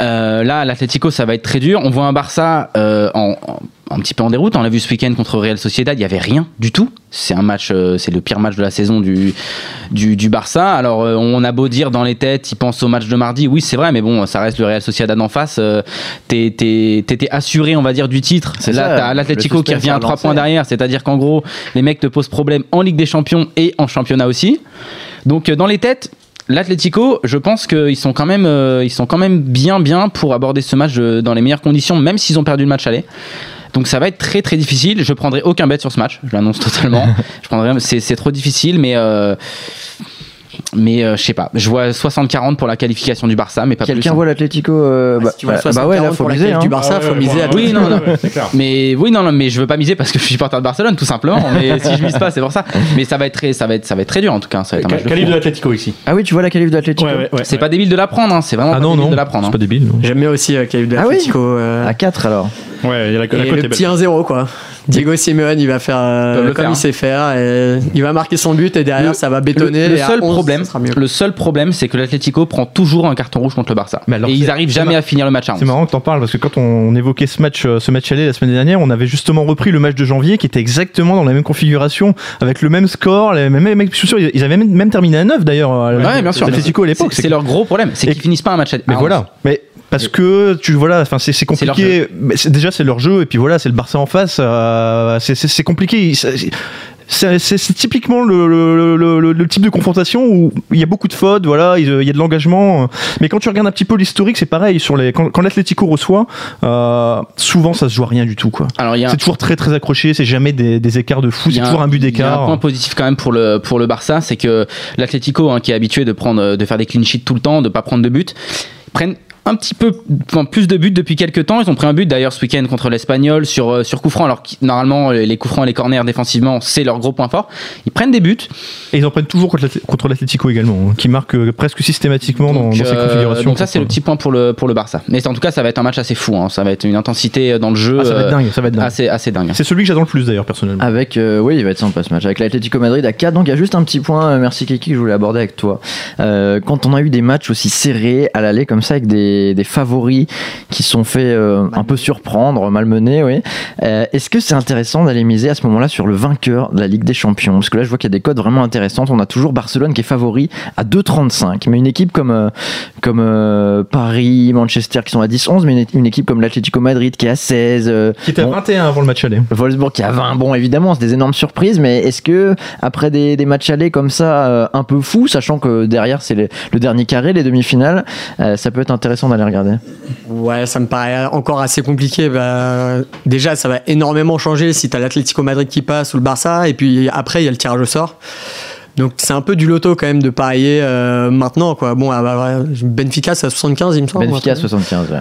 Euh, là, l'Atlético, ça va être très dur. On voit un Barça euh, en, en- un petit peu en déroute. On l'a vu ce week-end contre Real Sociedad, il y avait rien du tout. C'est un match, euh, c'est le pire match de la saison du, du, du Barça. Alors, euh, on a beau dire dans les têtes, ils pensent au match de mardi. Oui, c'est vrai, mais bon, ça reste le Real Sociedad en face. Euh, t'es- t'es- T'étais assuré, on va dire, du titre. C'est Là, t'as l'Atlético qui revient à 3 lancé. points derrière. C'est-à-dire qu'en gros, les mecs te posent problème en Ligue des Champions et en championnat aussi. Donc, euh, dans les têtes, L'Atlético, je pense qu'ils sont quand même, euh, ils sont quand même bien, bien pour aborder ce match euh, dans les meilleures conditions, même s'ils ont perdu le match aller. Donc ça va être très très difficile. Je prendrai aucun bet sur ce match. Je l'annonce totalement. je prendrai, c'est, c'est trop difficile, mais euh, mais euh, je sais pas. Je vois 60-40 pour la qualification du Barça, mais pas Quelqu'un plus. hein. voit l'Atlético euh, bah, si tu vois bah, 60 bah ouais, là, faut pour la miser. qualif du hein. Barça, Ah faut ouais, miser ouais. Oui, non, non. c'est clair. Mais oui, non, non, mais je veux pas miser parce que je suis supporter de Barcelone, tout simplement. Mais si je mise pas, c'est pour ça. Mais ça va être très, ça va être, ça va être très dur en tout cas. Ça va être un match de Qualif de l'Atlético ici. Ah oui, tu vois la qualif de l'Atlético Ouais, ouais, ouais. C'est pas débile de l'apprendre, hein. c'est vraiment Ah pas débile non, de l'apprendre. c'est hein. pas débile. J'aime bien aussi euh, Calif de Ah oui l'Atlético. euh, À 4 alors. Ouais, il y a la, la cote le petit 1-0 quoi. Diego Simeone il va faire comme il sait faire il va marquer son but et derrière ça va bétonner. Le, seul 11, problème, sera mieux. le seul problème, c'est que l'Atlético prend toujours un carton rouge contre le Barça. Mais alors, et ils arrivent jamais à finir le match à 11. C'est marrant que t'en parles parce que quand on évoquait ce match, euh, ce match aller la semaine dernière, on avait justement repris le match de janvier qui était exactement dans la même configuration, avec le même score, les mêmes mecs. Je suis sûr, ils avaient même, même terminé à 9 d'ailleurs. euh, Ouais, bien sûr. L'Atlético à l'époque. C'est leur gros problème, c'est qu'ils finissent pas un match à Mais voilà. Mais parce que tu voilà, enfin c'est compliqué. Mais déjà c'est leur jeu et puis voilà, c'est le Barça en face. euh, c'est compliqué. C'est typiquement le, le, le- le- le type de confrontation où il y a beaucoup de fautes, voilà, il y a de l'engagement. Mais quand tu regardes un petit peu l'historique, c'est pareil. Sur les, quand, quand l'Atlético reçoit, euh, souvent ça se joue à rien du tout, quoi. Alors C'est toujours très très accroché. C'est jamais des, des écarts de fou. C'est toujours un but Il y a un point d'écart. positif quand même pour le, pour le Barça, c'est que l'Atlético, hein, qui est habitué de, prendre, de faire des clean sheets tout le temps, de pas prendre de buts, prennent un petit peu enfin, plus de buts depuis quelques temps. Ils ont pris un but d'ailleurs ce week-end contre l'Espagnol sur, euh, sur coup franc, alors que normalement les coups francs et les corners défensivement, c'est leur gros point fort. Ils prennent des buts. Et ils en prennent toujours contre l'Atlé- contre l'Atlético également, hein, qui marque euh, presque systématiquement dans, Donc, dans ces euh, configurations. donc ça c'est le petit point pour le, pour le Barça. Mais en tout cas ça va être un match assez fou. hein. Ça va être une intensité dans le jeu Ah, ça va être euh, dingue. Ça va être dingue. assez, assez dingue. C'est celui que j'attends le plus d'ailleurs personnellement. Avec, euh, oui, il va être sympa ce match. Avec l'Atlético Madrid à 4. Donc il y a juste un petit point, euh, merci Kiki, que je voulais aborder avec toi. Euh, quand on a eu des matchs aussi serrés à l'aller comme ça, avec des, des favoris qui sont fait euh, un peu surprendre, malmenés, oui. Euh, Est-ce que c'est intéressant d'aller miser à ce moment-là sur le vainqueur de la Ligue des Champions? Parce que là, je vois qu'il y a des codes vraiment intéressantes. On a toujours Barcelone qui est favori à 2,35. Mais une équipe comme, euh, comme Paris, Manchester qui sont à 10-11, mais une, une équipe comme l'Atlético Madrid qui est à 16. euh, Qui était à bon, 21 avant le match aller. Wolfsburg qui a 20, bon évidemment c'est des énormes surprises, mais est-ce que après des, des matchs allés comme ça un peu fous, sachant que derrière c'est le, dernier carré, les demi-finales, ça peut être intéressant intéressant d'aller regarder. Ouais, ça me paraît encore assez compliqué. Bah, déjà, ça va énormément changer si t'as l'Atlético Madrid qui passe ou le Barça, et puis après, il y a le tirage au sort. Donc c'est un peu du loto quand même de parier euh, maintenant quoi. Bon, ah bah, Benfica c'est à 75 il me semble. Benfica un truc. 75, ouais.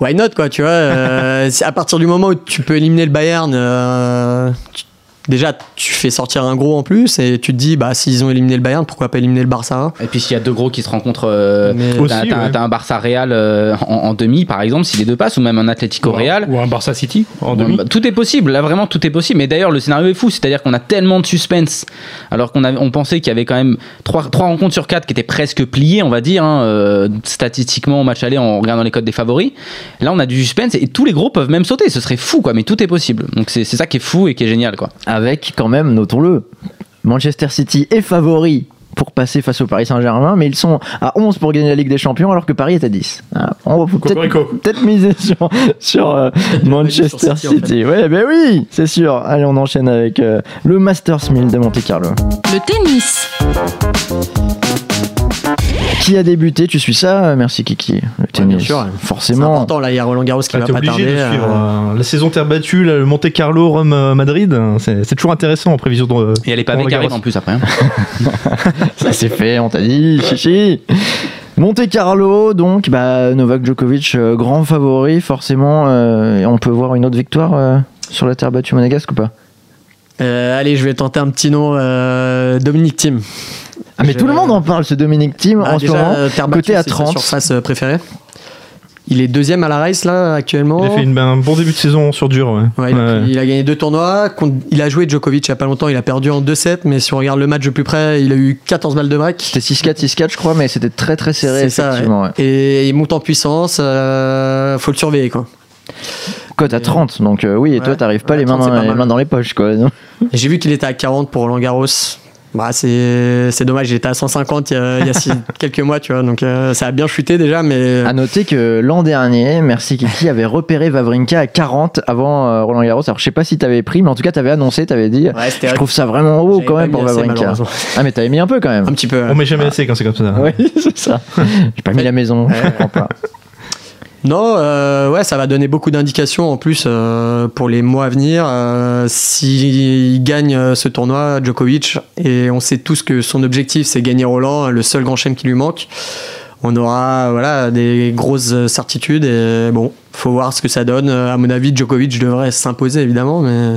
Why not quoi, tu vois. euh, à partir du moment où tu peux éliminer le Bayern, euh, tu- déjà tu fais sortir un gros en plus et tu te dis bah s'ils ont éliminé le Bayern, pourquoi pas éliminer le Barça hein. Et puis s'il y a deux gros qui se rencontrent, euh, t'as- ouais. un Barça Real euh, en, en demi par exemple, si les deux passent, ou même un Atlético Real. Ou un Barça City en demi. bah, tout est possible, là vraiment tout est possible. Mais d'ailleurs le scénario est fou, c'est-à-dire qu'on a tellement de suspense, alors qu'on avait- on pensait qu'il y avait quand même trois, trois rencontres sur quatre qui étaient presque pliées, on va dire, hein, euh, statistiquement au match aller en regardant les codes des favoris. Là on a du suspense et tous les gros peuvent même sauter, ce serait fou quoi, mais tout est possible. Donc c'est c'est ça qui est fou et qui est génial quoi. Avec quand même, notons-le, Manchester City est favori pour passer face au Paris Saint-Germain, mais ils sont à 11 pour gagner la Ligue des Champions alors que Paris est à 10. Ah, on va peut-être miser sur, sur euh, Manchester sur City, en City. Ouais, ben oui, c'est sûr. Allez, on enchaîne avec euh, le Masters 1000 de Monte Carlo. Le tennis. Qui a débuté Tu suis ça euh, Merci Kiki. Le tennis. bien sûr, ouais. C'est Forcément. important là, il y a Roland Garros qui Ah, va pas tarder. de suivre euh, euh, la saison terre battue, là, le Monte Carlo, Rome, Madrid. C'est c'est toujours intéressant en prévision de. Et elle est pas avec en plus après. hein. Ça c'est fait, on t'a dit, chichi. Monte Carlo, donc, bah, Novak Djokovic, euh, grand favori, forcément. euh, et on peut voir une autre victoire euh, sur la terre battue monégasque ou pas? Euh, allez, je vais tenter un petit nom, euh, Dominique Thiem. Ah, mais Je- tout le monde en parle, ce Dominique Thiem, Bah, en déjà, ce moment. euh, terre côté à c'est sa 30. surface euh, préférée. Il est deuxième à la race là actuellement. Il a fait une- un bon début de saison sur dur. Ouais. Ouais, il, a, Ouais. il a gagné deux tournois. Il a joué Djokovic il y a pas longtemps. Il a perdu en 2-7, mais si on regarde le match de plus près, il a eu 14 balles de break. C'était 6-4, 6-4, je crois, mais c'était très très serré, C'est ça, effectivement. ouais. Et il monte en puissance. euh, faut le surveiller quoi. Cote à 30, donc euh, oui, et toi, t'arrives pas Ouais, les, mains 30, c'est dans, pas les mains dans les poches, quoi. J'ai vu qu'il était à 40 pour Roland Garros. Bah, c'est c'est dommage, il était à 150 il y a, il y a six- quelques mois, tu vois. Donc euh, ça a bien chuté déjà, mais. À noter que l'an dernier, Merci Kiki avait repéré Vavrinka à 40 avant euh, Roland Garros. Alors je sais pas si t'avais pris, mais en tout cas t'avais annoncé, t'avais dit. Ouais, c'était Je trouve ça vraiment haut quand même pour assez, Vavrinka. Ah mais t'avais mis un peu quand même. Un petit peu. On met jamais assez quand c'est comme ça. Oui, c'est ça. J'ai pas mis la maison, je comprends pas. Non, euh, ouais, ça va donner beaucoup d'indications en plus euh, pour les mois à venir. Euh, S'il gagne euh, ce tournoi, Djokovic, et on sait tous que son objectif c'est gagner Roland, le seul grand chelem qui lui manque, on aura voilà des grosses certitudes et bon, faut voir ce que ça donne. À mon avis, Djokovic devrait s'imposer évidemment, mais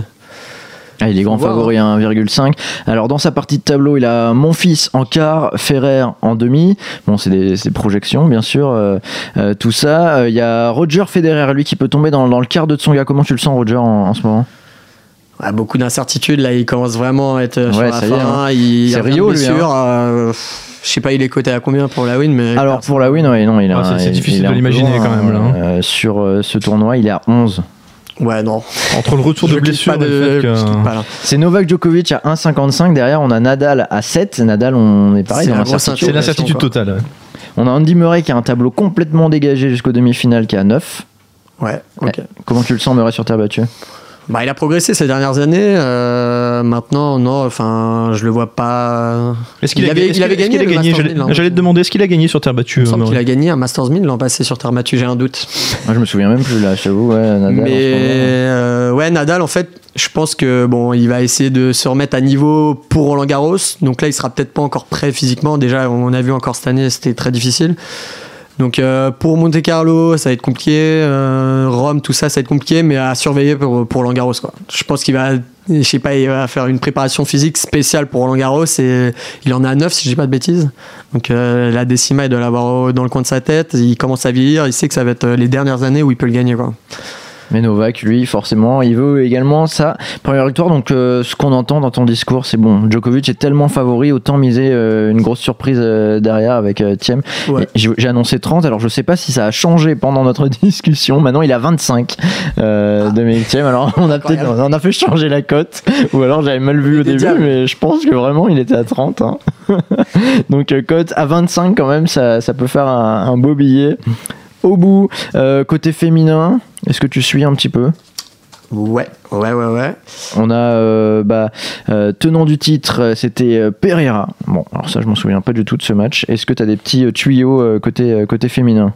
Ah, il est grand favori à 1,5. Alors dans sa partie de tableau, il a mon fils en quart, Ferrer en demi. Bon, c'est des, projections, bien sûr. euh, euh, tout ça. Euh, Il y a Roger Federer, lui, qui peut tomber dans, dans le quart de Tsonga. Comment tu le sens, Roger, en, en ce moment? Ouais, beaucoup d'incertitudes. Là, il commence vraiment à être sur Ouais, la ça y est, fin. Il C'est Rio, lui, euh, Je sais pas, il est coté à combien pour la win, mais Alors pour la win, ouais, non, il a, Ah, c'est- c'est il- difficile il de l'imaginer quand même, là, hein. euh, sur euh, ce tournoi, il est à 11. Ouais, non. Entre le retour de blessure pas et le de-. C'est Novak Djokovic à 1,55. Derrière, on a Nadal à 7. Nadal, on est pareil C'est l'incertitude. totale. ouais. On a Andy Murray qui a un tableau complètement dégagé jusqu'aux demi-finales qui est à 9. Ouais, ok. Comment tu le sens, Murray, sur terre battue? Bah, il a progressé ces dernières années. euh, maintenant, non, enfin, je le vois pas. Est-ce qu'il Il a, avait- est-ce il qu'il- avait est-ce qu'il gagné a le gagné Masters J'allais 1000, hein. j'allais te demander, est-ce qu'il a gagné sur terre battue Il qu'il a gagné un Masters 1000 l'an passé sur terre battue, j'ai un doute. Moi, je me souviens même plus là, je t'avoue. Ouais, Nadal, Mais euh, ouais, Nadal, en fait, je pense que bon, il va essayer de se remettre à niveau pour Roland Garros. Donc là, il sera peut-être pas encore prêt physiquement. Déjà, on a vu encore cette année, c'était très difficile. Donc euh, pour Monte Carlo, ça va être compliqué. Euh, Rome, tout ça, ça va être compliqué, mais à surveiller pour, pour. Quoi. Je pense qu'il va, je sais pas, il va faire une préparation physique spéciale pour Roland Garros et il en a 9 si je dis pas de bêtises. Donc euh, la décima, il doit l'avoir dans le coin de sa tête. Il commence à vieillir, il sait que ça va être les dernières années où il peut le gagner. Mais Novak, lui, forcément, il veut également sa première victoire. Donc, euh, ce qu'on entend dans ton discours, c'est bon. Djokovic est tellement favori, autant miser euh, une grosse surprise euh, derrière avec Thiem. Ouais. J'ai annoncé 30, alors je sais pas si ça a changé pendant notre discussion. Maintenant, il a 25 euh, Ah. Dominique Thiem. Alors, on a peut-être on a fait changer la cote, ou alors j'avais mal vu au début, diable. mais je pense que vraiment il était à 30. hein. Donc, cote à 25 quand même, ça, ça peut faire un, un beau billet. Au bout, côté féminin, est-ce que tu suis un petit peu? Ouais, ouais, ouais, ouais. On a euh, bah, euh, tenant du titre, euh, c'était euh, Pereira. Bon, alors ça, je m'en souviens pas du tout de ce match. Est-ce que tu as des petits tuyaux côté, côté féminin?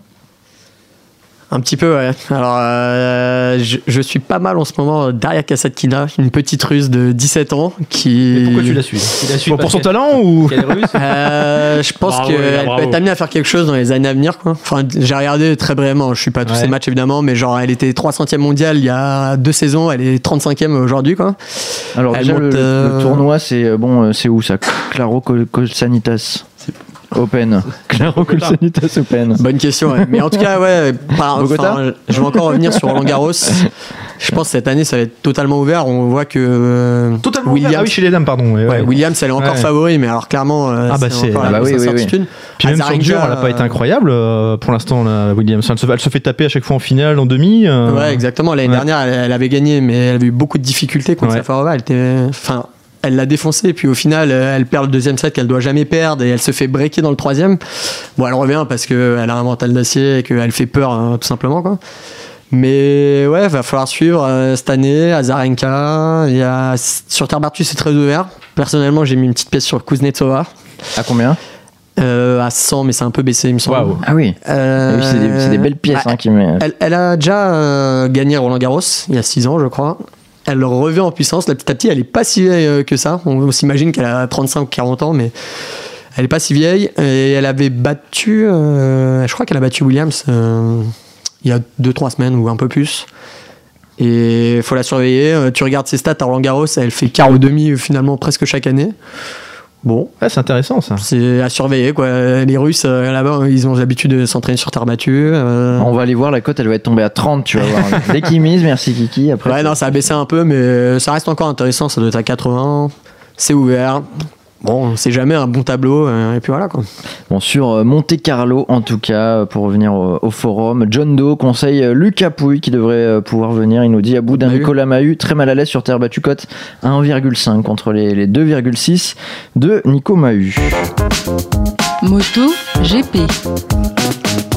Un petit peu, ouais. Alors, euh, je, je suis pas mal en ce moment derrière Kasatkina, une petite russe de 17 ans qui. Pourquoi tu la suis? Pour, son talent ou? qu'elle est russe? Euh, je pense qu'elle peut être amenée à faire quelque chose dans les années à venir. Quoi. Enfin, j'ai regardé très brièvement, je suis pas à tous Ouais. ces matchs évidemment, mais genre elle était 300e mondiale il y a deux saisons, elle est 35e aujourd'hui. Quoi. Alors Elle déjà, le, euh, le tournoi, c'est bon, c'est où ça? Claro Col- Colsanitas Open. Claro Colsanitas Open. Bonne question, ouais. mais en tout cas, ouais, par- je vais encore revenir sur Roland Garros. Je pense que cette année ça va être totalement ouvert. On voit que euh, Totalement Williams, ouvert. Ah oui, chez les dames, pardon. ouais, ouais. Williams elle est encore Ouais. favori, mais alors clairement, euh, Ah bah, c'est ah la bah oui, oui, oui. Puis même sur dur, elle a pas été incroyable euh, pour l'instant, la Williams. Elle se, elle se fait taper à chaque fois en finale, en demi. euh, Ouais, exactement. L'année Ouais. dernière, elle, elle avait gagné, mais elle avait eu beaucoup de difficultés contre Ouais. Safarova. Elle était, enfin, elle l'a défoncé, puis au final, euh, elle perd le deuxième set qu'elle doit jamais perdre et elle se fait breaker dans le troisième. Bon, elle revient parce qu'elle a un mental d'acier et qu'elle fait peur, hein, tout simplement, quoi. Mais ouais, va falloir suivre euh, cette année. Azarenka, il y a sur terre battue, c'est très ouvert. Personnellement, j'ai mis une petite pièce sur Kuznetsova À combien? Euh, à 100, mais c'est un peu baissé, il me semble. Waouh. Ah oui. Euh, Oui, c'est des, belles pièces hein, qui elle, elle a déjà euh, gagné Roland Garros il y a 6 ans, je crois. Elle revient en puissance. La petit à petit, elle est pas si vieille euh, que ça. On, s'imagine qu'elle a 35 ou 40 ans, mais elle est pas si vieille. Et elle avait battu, euh, je crois qu'elle a battu Williams euh, il y a 2-3 semaines ou un peu plus. Et faut la surveiller. Tu regardes ses stats à Roland Garros, elle fait quart ou demi finalement presque chaque année. Bon, Ouais, c'est intéressant ça. c'est à surveiller quoi. Les Russes euh, là-bas, ils ont l'habitude de s'entraîner sur terre battue. euh, On va aller voir, la cote, elle va être tombée à 30, tu vas voir. Dès qu'il mise, merci Kiki. Après, Ouais, non, ça a baissé un peu, mais ça reste encore intéressant. Ça doit être à 80. C'est ouvert. Bon, c'est jamais un bon tableau. euh, et puis voilà, quoi. Bon, sur euh, Monte Carlo, en tout cas, euh, pour revenir au, au forum, John Doe conseille Lucas Pouille qui devrait pouvoir venir. Il nous dit à bout d'un Mahut. Nicolas Mahut, très mal à l'aise sur terre battue, cote à 1,5 contre les, les 2,6 de Nico Mahut. Moto GP.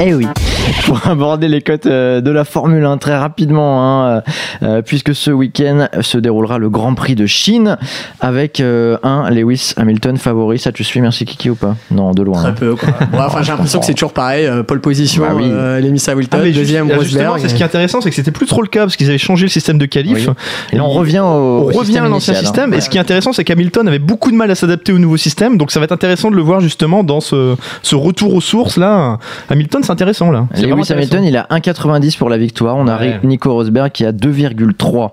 Eh oui, pour aborder les cotes euh, de la Formule 1 très rapidement, hein, euh, euh, puisque ce week-end se déroulera le Grand Prix de Chine avec euh, un Lewis Hamilton favori. Ça, tu suis, merci Kiki ou pas? Non, de loin. Très hein. peu, quoi. Enfin, j'ai l'impression que c'est toujours pareil. pole position, Bah oui. euh, Lewis Hamilton, Ah, deuxième ah, justement, Rosberg. c'est ce qui est intéressant, c'est que c'était plus trop le cas parce qu'ils avaient changé le système de qualif. Oui. Et là, on revient au, On au revient à l'ancien hein. système. Et ce qui est intéressant, c'est qu'Hamilton avait beaucoup de mal à s'adapter au nouveau système. Donc ça va être intéressant de le voir justement dans ce, ce retour aux sources là. Hamilton, c'est intéressant là. Lewis. Hamilton, il a 1,90 pour la victoire. On a Ouais. Nico Rosberg qui a 2,3.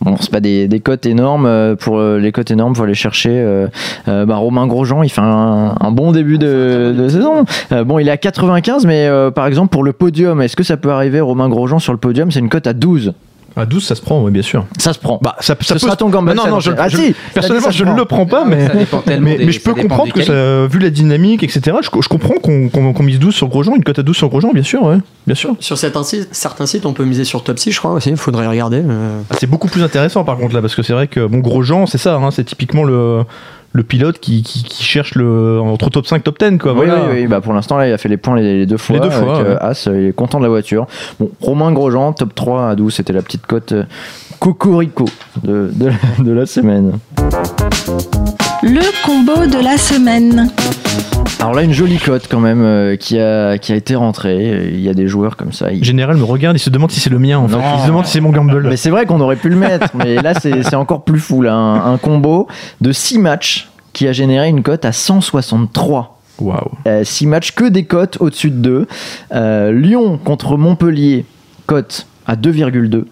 Bon, c'est pas des, des cotes énormes. euh, Pour euh, les cotes énormes, faut aller chercher. euh, euh, bah, Romain Grosjean, il fait un, un bon début de, de saison. Euh, bon, il est à 95, mais euh, par exemple pour le podium, est-ce que ça peut arriver Romain Grosjean sur le podium C'est une cote à 12. À 12, ça se prend, oui, bien sûr. Ça se prend. Bah, ça, ça Ce peut sera se- ton gamble, Ah, non, non, je, Ah, je- si, personnellement, ça je ne le prends pas, mais, des- je peux comprendre que ça, vu la dynamique, etc. Je, je comprends qu'on mise 12 sur Grosjean, une cote à 12 sur Grosjean, bien sûr, ouais, bien sûr. Sur certains sites, certains sites, on peut miser sur Top 6, je crois aussi. Il faudrait regarder. euh. Ah, c'est beaucoup plus intéressant par contre là, parce que c'est vrai que bon, Grosjean, c'est ça, hein, c'est typiquement le, le pilote qui, qui, qui cherche le entre top 5 top 10 quoi. Oui, voilà. oui, oui. Bah, pour l'instant, là, il a fait les points les, les deux fois. Les deux fois, avec, euh, ouais. As, il est content de la voiture. Bon, Romain Grosjean, top 3 à 12, c'était la petite cote euh, Cocorico de, de la semaine. Le combo de la semaine. Alors là, une jolie cote quand même euh, qui, a, qui a été rentrée. Il y a des joueurs comme ça. ils- Général me regarde, il se demande si c'est le mien en fait. Il se demande si c'est mon gamble. Mais c'est vrai qu'on aurait pu le mettre, mais là c'est encore plus fou. Là. Un, un combo de 6 matchs qui a généré une cote à 163. Waouh. 6 matchs que des cotes au-dessus de 2. Lyon contre Montpellier, cote à 2,2.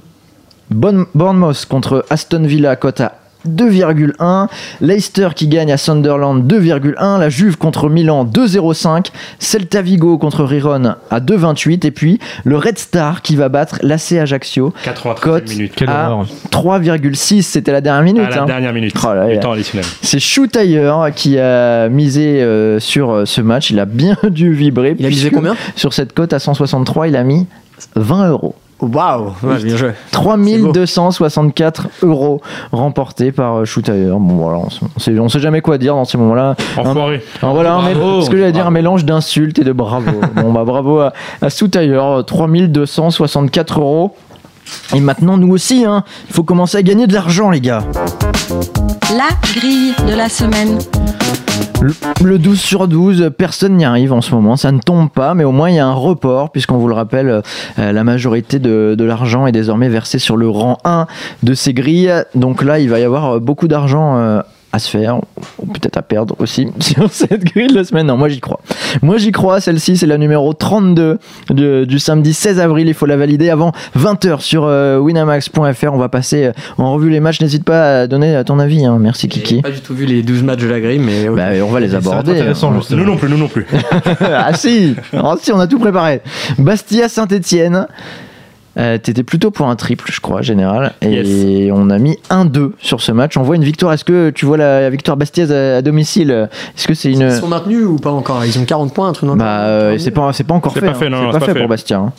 Bon- Bournemouth contre Aston Villa, cote à 2,1. Leicester qui gagne à Sunderland 2,1. La Juve contre Milan 2,05. Celta Vigo contre Riron à 2,28. Et puis le Red Star qui va battre l'AC Ajaccio 93 Cote minutes. Quelle à horreur. 3,6. C'était la dernière minute. À la hein. dernière minute. Oh là du là. temps additionnel. C'est Shootayer qui a misé euh, sur euh, ce match. Il a bien dû vibrer. Il a misé combien? Sur cette cote à 163, il a mis 20 euros. Waouh joué. 3264 euros remportés par euh, Shootayer. Bon, voilà, on sait- on sait, jamais quoi dire dans ces moments-là. Enfoiré. Alors voilà, un Bravo. mé- ce que j'allais dire, un mélange d'insultes et de bravo. bon, bah bravo à, à Shootayer, 3264 euros. Et maintenant, nous aussi, hein, il faut commencer à gagner de l'argent, les gars. La grille de la semaine. Le, le 12 sur 12, personne n'y arrive en ce moment, ça ne tombe pas, mais au moins il y a un report, puisqu'on vous le rappelle, euh, la majorité de, l'argent est désormais versé sur le rang 1 de ces grilles. Donc là, il va y avoir euh, beaucoup d'argent euh, à se faire, ou peut-être à perdre aussi, sur cette grille de la semaine. Non, moi j'y crois. Moi j'y crois, celle-ci c'est la numéro 32 de- du samedi 16 avril, il faut la valider avant 20h sur euh, winamax.fr. On va passer euh, en revue les matchs, n'hésite pas à donner ton avis, hein. merci J'ai Kiki. pas du tout vu les 12 matchs de la grille, mais. Bah, on va les aborder. intéressant, hein. Nous non plus, nous non plus. ah si, Ah, si, on a tout préparé. Bastia Saint-Etienne. T'étais plutôt pour un triple, je crois, général. Et on a mis 1-2 sur ce match. On voit une victoire. Est-ce que tu vois la victoire bastiaise à, à domicile? Est-ce que c'est une. Ils sont maintenus ou pas encore? Ils ont 40 points, un truc dans le Bah, euh, c'est pas, c'est pas encore C'est fait. pas fait, hein. non, c'est pas, fait pour. Bastia. hein.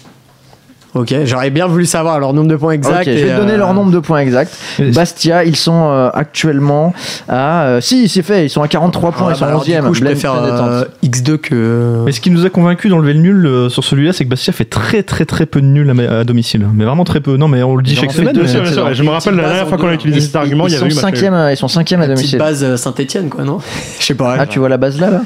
Ok, j'aurais bien voulu savoir leur nombre de points exacts. Ok, je vais te donner euh, leur nombre de points exacts. Et- Bastia, ils sont euh, actuellement à. euh, si, c'est fait. Ils sont à 43 points. ah, ils sont bah, alors, 11e. Du coup, je préfère pleine euh, détente. X2 que. Mais ce qui nous a convaincu d'enlever le nul euh, sur celui-là, c'est que Bastia fait très très très peu de nuls à, à domicile. Mais vraiment très peu. Non, mais on le dit chaque semaine. deux, Bien sûr, je me rappelle la dernière base fois qu'on a utilisé cet argument, il y Ils avait sont eu match nul. 5e, ils sont 5e à Petite domicile. base euh, Saint-Etienne, quoi, non Je sais pas. Ah, tu vois la base là, là?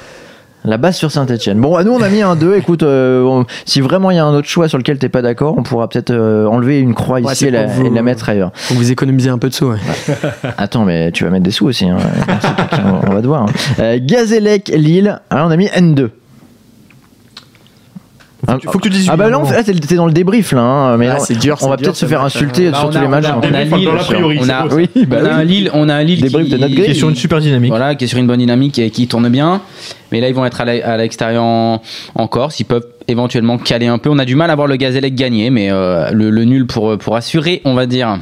La base sur Saint-Etienne. Bon, à nous, on a mis un 2. Écoute, euh, on- si vraiment il y a un autre choix sur lequel t'es pas d'accord, on pourra peut-être euh, enlever une croix Ouais, ici et la, pour vous- et la mettre ailleurs. Faut vous économisez un peu de sous, ouais. Attends, mais tu vas mettre des sous aussi. Hein. On, on va te voir. hein. Euh, Gazélec, Lille. Alors, on a mis N2. Ah, Faut que tu dises. ah bah oui, là, on non. fait- là, t'es dans le débrief là. hein, mais Ah, c'est dur, on va peut-être se faire insulter euh. Bah, sur on tous a- les matchs. on a- hein. on a Dans Lille, on a-. Oui, bah on a un. Lille, on a un Lille qui, de notre grille. Qui est sur une super dynamique. voilà, qui est sur une bonne dynamique et qui tourne bien. Mais là, ils vont être à l'extérieur en, en Corse. Ils peuvent éventuellement caler un peu. On a du mal à voir le Gazélec gagner, mais euh, le, le nul pour, pour assurer, on va dire.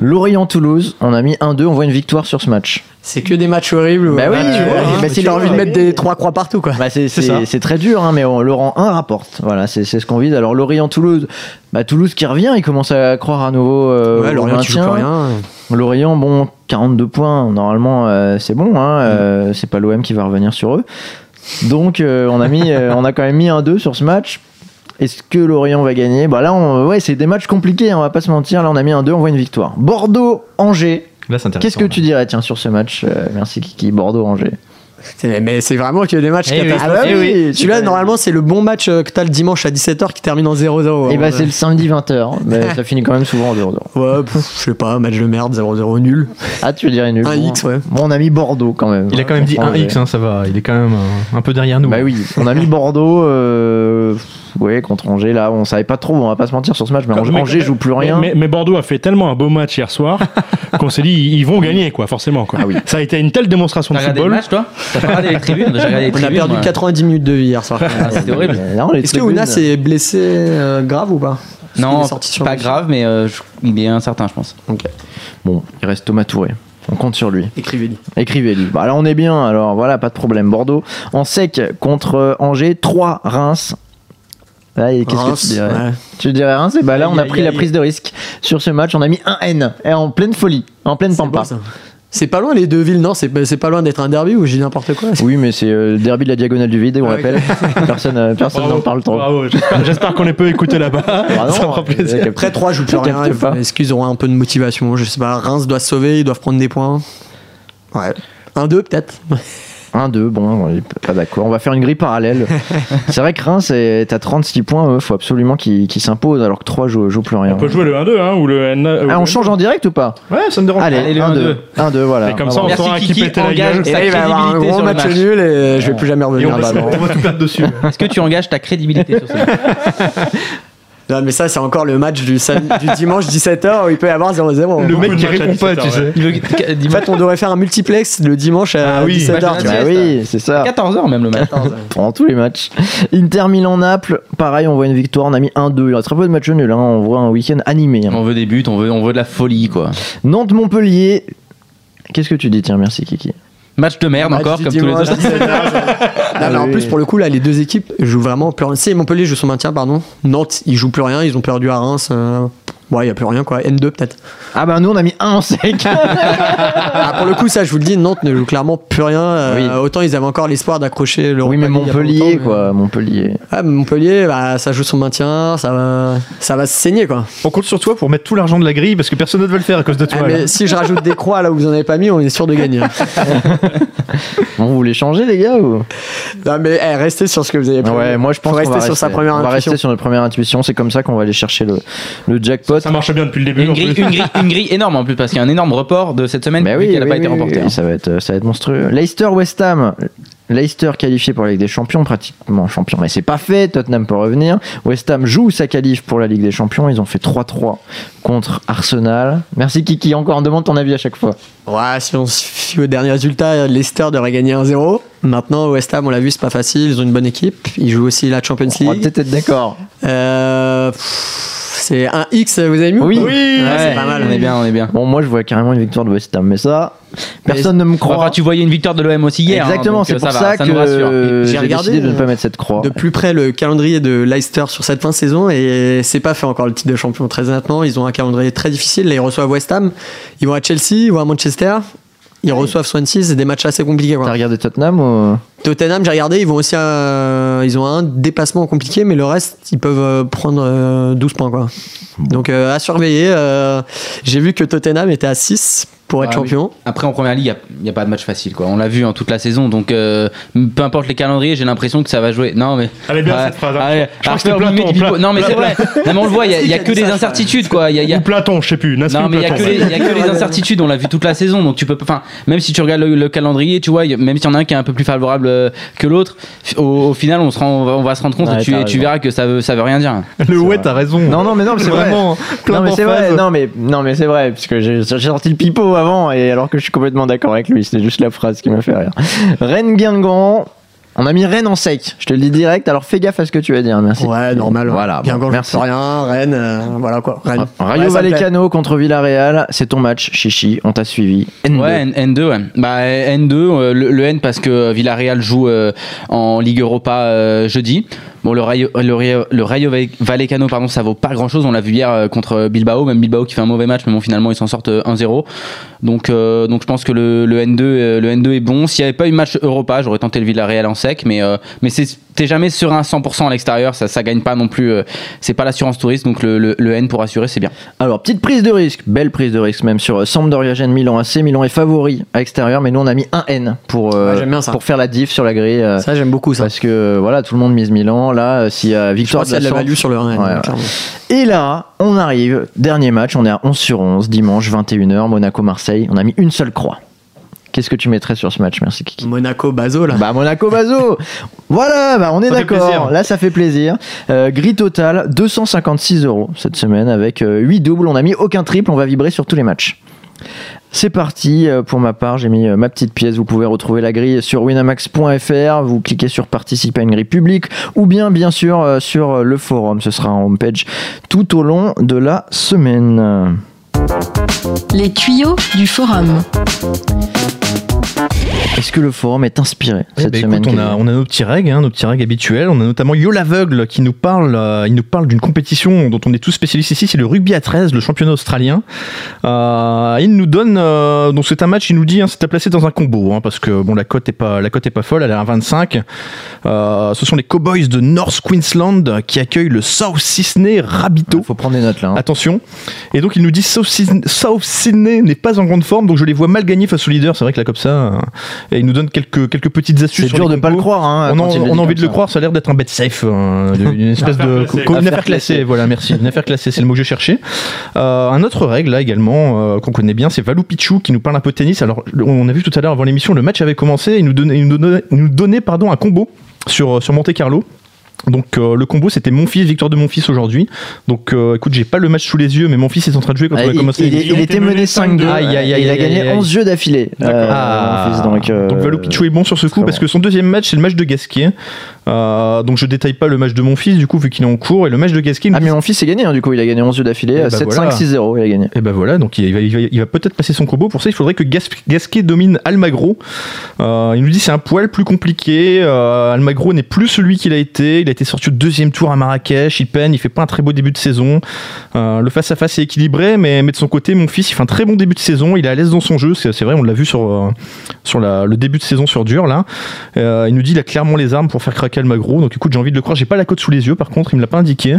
Lorient-Toulouse, on a mis 1-2. On voit une victoire sur ce match. C'est que des matchs horribles. Bah oui, tu tu vois, vois, hein. mais S'il tu a envie de vois, mettre des trois croix partout, quoi. Bah, c'est très dur, hein, mais on, rang 1 rapporte. Voilà, c'est c'est ce qu'on vise. Alors, Lorient-Toulouse, bah, Toulouse qui revient, il commence à croire à nouveau euh, ouais, au Lorient maintien. plus rien. Lorient, bon, 42 points, normalement, euh, c'est bon. Hein, euh, c'est pas l'OM qui va revenir sur eux. Donc, euh, on, a mis, euh, on a quand même mis un 2 sur ce match. Est-ce que Lorient va gagner Bah là, on- ouais, c'est des matchs compliqués, hein, on va pas se mentir. Là, on a mis un 2, on voit une victoire. Bordeaux-Angers. Là, c'est intéressant. Qu'est-ce que tu dirais, tiens, sur ce match Euh, Merci Kiki, Bordeaux-Angers. C'est- Mais c'est vraiment que des matchs Eh oui. catastrophiques. Ah bah oui, Celui-là, c'est- normalement, c'est le bon match euh, que t'as le dimanche à 17h qui termine en 0-0. Et bah, hein. c'est le samedi 20h, mais ça finit quand même souvent en 2 Ouais, pff, je sais pas, match de merde, 0-0 nul. Ah, tu dirais nul. Un Bon. X, ouais. Bon, on a mis Bordeaux quand même. Il a quand même dit Contre 1 X, hein, ça va. Il est quand même euh, un peu derrière nous. Bah oui, on a mis Bordeaux. Euh, ouais, contre Angers, là, on savait pas trop, on va pas se mentir sur ce match, mais Angers, Mais- Angers joue plus rien. Mais, mais Bordeaux a fait tellement un beau match hier soir qu'on s'est dit ils vont gagner quoi forcément quoi. Ah oui. Ça a été une telle démonstration T'as de regardé le football. match, toi? T'as pas regardé les tribunes J'ai regardé les On a perdu moi. 90 minutes de vie hier soir. Ah, C'était horrible. Est-ce que tribunes- Ouna s'est blessé euh, grave ou pas? Non, est pas grave, mais euh, je- il est incertain, je pense. Bon, il reste Thomas Touré. On compte sur lui. Écrivez-lui. Écrivez-lui. Bah là, on est bien, alors voilà, pas de problème. Bordeaux en sec contre euh, Angers, 3 Reims. Ah, et Qu'est-ce que tu dirais ouais. Tu dirais Reims Et bah là, on a pris la prise de risque sur ce match. On a mis un N et en pleine folie, en pleine C'est pampa. C'est pas loin les deux villes, non C'est pas, c'est pas loin d'être un derby ou j'ai dit n'importe quoi Oui, mais c'est euh, le derby de la diagonale du vide, on Ouais. rappelle. personne euh, personne Bravo, n'en parle trop. bravo, j'espère- J'espère qu'on les peut écouter là-bas. Ah non, ça me fera plaisir. euh, Après 3 joue plus Je rien. capte pas. Est-ce qu'ils auront un peu de motivation Je sais pas. Reims doit se sauver, ils doivent prendre des points. Ouais. 1-2 peut-être. 1-2, bon, on est pas d'accord. On va faire une grille parallèle. c'est vrai que Reims est à 36 points, il faut absolument qu'ils qu'ils s'imposent, alors que 3 jouent, jouent plus rien. On peut jouer le 1-2 hein, ou le N. Ah, on change en direct ou pas? Ouais, ça me dérange. Allez, Allez, le 1-2. 1-2, voilà. Et comme ça, on Merci, saura qui Kiki, péter la engage gueule. Et sa là, il va y avoir un crédibilité gros sur le match match. nul et je vais plus jamais revenir là-bas. on va tout perdre dessus. Est-ce que tu engages ta crédibilité sur match Non, mais ça, c'est encore le match du, sam- du dimanche 17h où il peut y avoir 0-0. Le mec qui répond pas, 17 tu sais. En fait, on devrait faire un multiplex le dimanche à Ah oui, 17h. match tu de vois. Bah oui, c'est ça. 14h même le match. Pendant tous les matchs. Inter Milan-Naples, pareil, on voit une victoire, on a mis 1-2. Il reste très peu de matchs nuls, hein. on voit un week-end animé. hein. On veut des buts, on veut, on veut de la folie, quoi. Nantes-Montpellier, qu'est-ce que tu dis? Tiens, merci Kiki. Match de merde Match encore, comme tous les autres. 17h. Non, mais en plus, pour le coup, là, les deux équipes jouent vraiment plus rien. Si Montpellier joue son maintien, pardon. Nantes, ils jouent plus rien, ils ont perdu à Reims. euh, Ouais, il n'y a plus rien quoi. N2 peut-être. Ah bah nous on a mis un en sec. Ah, pour le coup, ça, je vous le dis, Nantes ne joue clairement plus rien. Euh, Oui. Autant ils avaient encore l'espoir d'accrocher le oui mais Montpellier quoi, Montpellier. Ah, mais Montpellier, bah, ça joue son maintien, ça va, ça va se saigner quoi. On compte sur toi pour mettre tout l'argent de la grille parce que personne ne veut le faire à cause de toi. Ah, mais si je rajoute des croix là où vous en avez pas mis, on est sûr de gagner. Bon, vous voulez changer les gars ou? Non mais eh, restez sur ce que vous avez pris. Ouais, moi je pense qu'on rester va sur sa rester. première On va intuition. rester sur notre première intuition, c'est comme ça qu'on va aller chercher le, le jackpot. Ça marche bien depuis le début. Une grille, une, grille, une grille énorme en plus, parce qu'il y a un énorme report de cette semaine Bah vu oui, qu'elle n'a oui, pas été oui, remportée. hein. ça va être ça va être monstrueux. Leicester West Ham. Leicester qualifié pour la Ligue des Champions, pratiquement champion, mais c'est pas fait. Tottenham peut revenir. West Ham joue sa qualif pour la Ligue des Champions. Ils ont fait 3-3 contre Arsenal. Merci Kiki, encore on demande ton avis à chaque fois. Ouais, si on se fie au dernier résultat, Leicester devrait gagner 1-0. Maintenant, West Ham, on l'a vu, c'est pas facile. Ils ont une bonne équipe. Ils jouent aussi la Champions On va League. peut-être être d'accord. Euh, c'est un X, vous avez mis ou Oui. Oui. Ouais, c'est pas mal. On est bien, on est bien. Bon, moi je vois carrément une victoire de West Ham, mais ça, personne ne me croit. Enfin, tu voyais une victoire de l'OM aussi hier. hein, Exactement, c'est euh, pour va, ça, rassure. que J'ai j'ai regardé, décidé de ne euh, pas mettre cette croix. de plus près le calendrier de Leicester sur cette fin de saison et c'est pas fait encore le titre de champion très honnêtement ils ont un calendrier très difficile là ils reçoivent West Ham ils vont à Chelsea ils vont à Manchester ils reçoivent Swansea c'est des matchs assez compliqués T'as regardé Tottenham ou... Tottenham j'ai regardé ils vont aussi à- ils ont un déplacement compliqué mais le reste ils peuvent euh, prendre euh, 12 points quoi donc euh, à surveiller euh, j'ai vu que Tottenham était à 6 pour être Ah oui. champion Après, en première ligue, il n'y a, pas de match facile. Quoi. On l'a vu en toute la saison. Donc, euh, peu importe les calendriers, j'ai l'impression que ça va jouer. Non, mais. Elle est bien cette phrase. hein. ouais, Je crois que Platon. Non, mais c'est vrai. Non, mais on le voit, il y a, que des incertitudes. Quoi. Il y a- il y a- Ou Platon, je sais plus. Non, mais il y a que les, y a que les incertitudes, on l'a vu toute la saison, donc tu peux, enfin, même si tu regardes le, le calendrier, tu vois, même s'il y en a un qui est un peu plus favorable euh, que l'autre, au, au final, on, se rend, on, va, se rendre compte Ouais, et tu, et verras que ça veut, ça veut rien dire. Le ouais, t'as raison. Non, non, mais non, c'est vrai. vraiment plein non mais c'est vrai, non mais non mais c'est vrai parce que j'ai j'ai sorti le pipeau avant et alors que je suis complètement d'accord avec lui, c'était juste la phrase qui m'a fait rire. Rennes Guingamp, on a mis Rennes en sec. Je te le dis direct. Alors fais gaffe à ce que tu vas dire. Merci. ouais normal Voilà, bien bon, merci. rien Rennes euh, voilà quoi Rennes Rayo Ouais. Vallecano contre Villarreal, c'est ton match, Chichi. On t'a suivi. N2. Ouais, N- N2, ouais. Bah, N2, euh, le, le N parce que Villarreal joue euh, en Ligue Europa euh, jeudi. Bon, le Rayo, le, Rayo- le Rayo Vallecano, pardon, ça vaut pas grand chose. On l'a vu hier euh, contre Bilbao, même Bilbao qui fait un mauvais match, mais bon, finalement, ils s'en sortent euh, 1-0. Donc, euh, donc, je pense que le, le N2, euh, le N2 est bon. S'il n'y avait pas eu match Europa, j'aurais tenté le Villarreal en sec, mais, euh, mais t'es jamais serein à 100% à l'extérieur. Ça, ça gagne pas non plus. euh, c'est pas l'assurance touriste, donc le, le, le N pour assurer, c'est bien. Alors, petite prise de risque, belle prise de risque même sur euh, Sampdoria Gênes Milan AC. Milan est favori à l'extérieur, mais nous on a mis un N pour, euh, Ouais, pour faire la diff sur la grille. euh, ça j'aime beaucoup ça parce que euh, voilà, tout le monde mise Milan. Là, euh, je victoire de la value sur le Rennes Ouais, ouais. clairement. Et là, on arrive, dernier match, on est à 11 sur 11, dimanche 21h, Monaco-Marseille. On a mis une seule croix. Qu'est-ce que tu mettrais sur ce match Merci Kiki. Monaco Bazo là Bah Monaco-Bazo Voilà, bah on est d'accord. Là, ça fait plaisir. Euh, gris total, 256 euros cette semaine avec 8 doubles. On n'a mis aucun triple, on va vibrer sur tous les matchs. C'est parti, euh, pour ma part j'ai mis euh, ma petite pièce, vous pouvez retrouver la grille sur winamax.fr, vous cliquez sur participer à une grille publique ou bien bien sûr euh, sur le forum, ce sera en homepage tout au long de la semaine. Les tuyaux du forum. Est-ce que le forum est inspiré Eh cette ben, semaine écoute, on, a, on a nos petits règles, hein, nos petits règles habituels. On a notamment Yo l'aveugle qui nous parle, euh, il nous parle d'une compétition dont on est tous spécialistes ici, c'est le rugby à 13, le championnat australien. Euh, il nous donne, euh, donc c'est un match, il nous dit, hein, c'est à placer dans un combo, hein, parce que bon, la cote est pas, la cote est pas folle, elle est à 25. Euh, ce sont les Cowboys de North Queensland qui accueillent le South Sydney Rabbitoh. Il faut prendre des notes là. hein. Attention. Et donc il nous dit South Sydney, South Sydney n'est pas en grande forme, donc je les vois mal gagner face au leader. C'est vrai que là comme ça, et il nous donne quelques quelques petites astuces. C'est sur dur de pas le croire. Hein, On, a, on envie de le ça. croire, ça a l'air d'être un bet safe, euh, une espèce de classée. une Affaire affaire classée. classée. Voilà, merci, une affaire classée, c'est le mot que je cherchais. Euh, un autre règle là également euh, qu'on connaît bien, c'est Valou Pichou qui nous parle un peu de tennis. Alors on a vu tout à l'heure avant l'émission, le match avait commencé, il nous donnait, il nous donnait, il nous donnait pardon un combo sur sur Monte Carlo. Donc euh, le combo c'était mon fils, victoire de mon fils aujourd'hui. Donc euh, écoute, j'ai pas le match sous les yeux, mais mon fils est en train de jouer quand Ah, on a il, commencé. il- il ont était mené menés 5-2. 5-2. Aïe, aïe, aïe, il a aïe, gagné aïe, aïe. 11 jeux d'affilée. euh, Ah, donc, euh, donc Valou Pichou est bon sur ce coup parce que son deuxième match c'est le match de Gasquet. Euh, donc je détaille pas le match de mon fils du coup vu qu'il est en cours et le match de Gasquet. Ah mais mon fils est gagné hein, du coup, il a gagné 11 jeux d'affilée, Eh bah 7-5, voilà. 6-0, il a gagné. Et ben voilà, donc il va, il va- il va peut-être passer son combo. Pour ça, il faudrait que Gas- Gasquet domine Almagro. Euh, il nous dit c'est un poil plus compliqué. Euh, Almagro n'est plus celui qu'il a été. Il a été sorti au deuxième tour à Marrakech. Il peine, il fait pas un très beau début de saison. Euh, le face à face est équilibré, mais, mais de son côté, mon fils, il fait un très bon début de saison. Il est à l'aise dans son jeu. C'est vrai, on l'a vu sur euh, sur la- le début de saison sur dur là. Euh, il nous dit il a clairement les armes pour faire craquer Almagro. Donc écoute, j'ai envie de le croire. J'ai pas la cote sous les yeux. Par contre, il me l'a pas indiqué.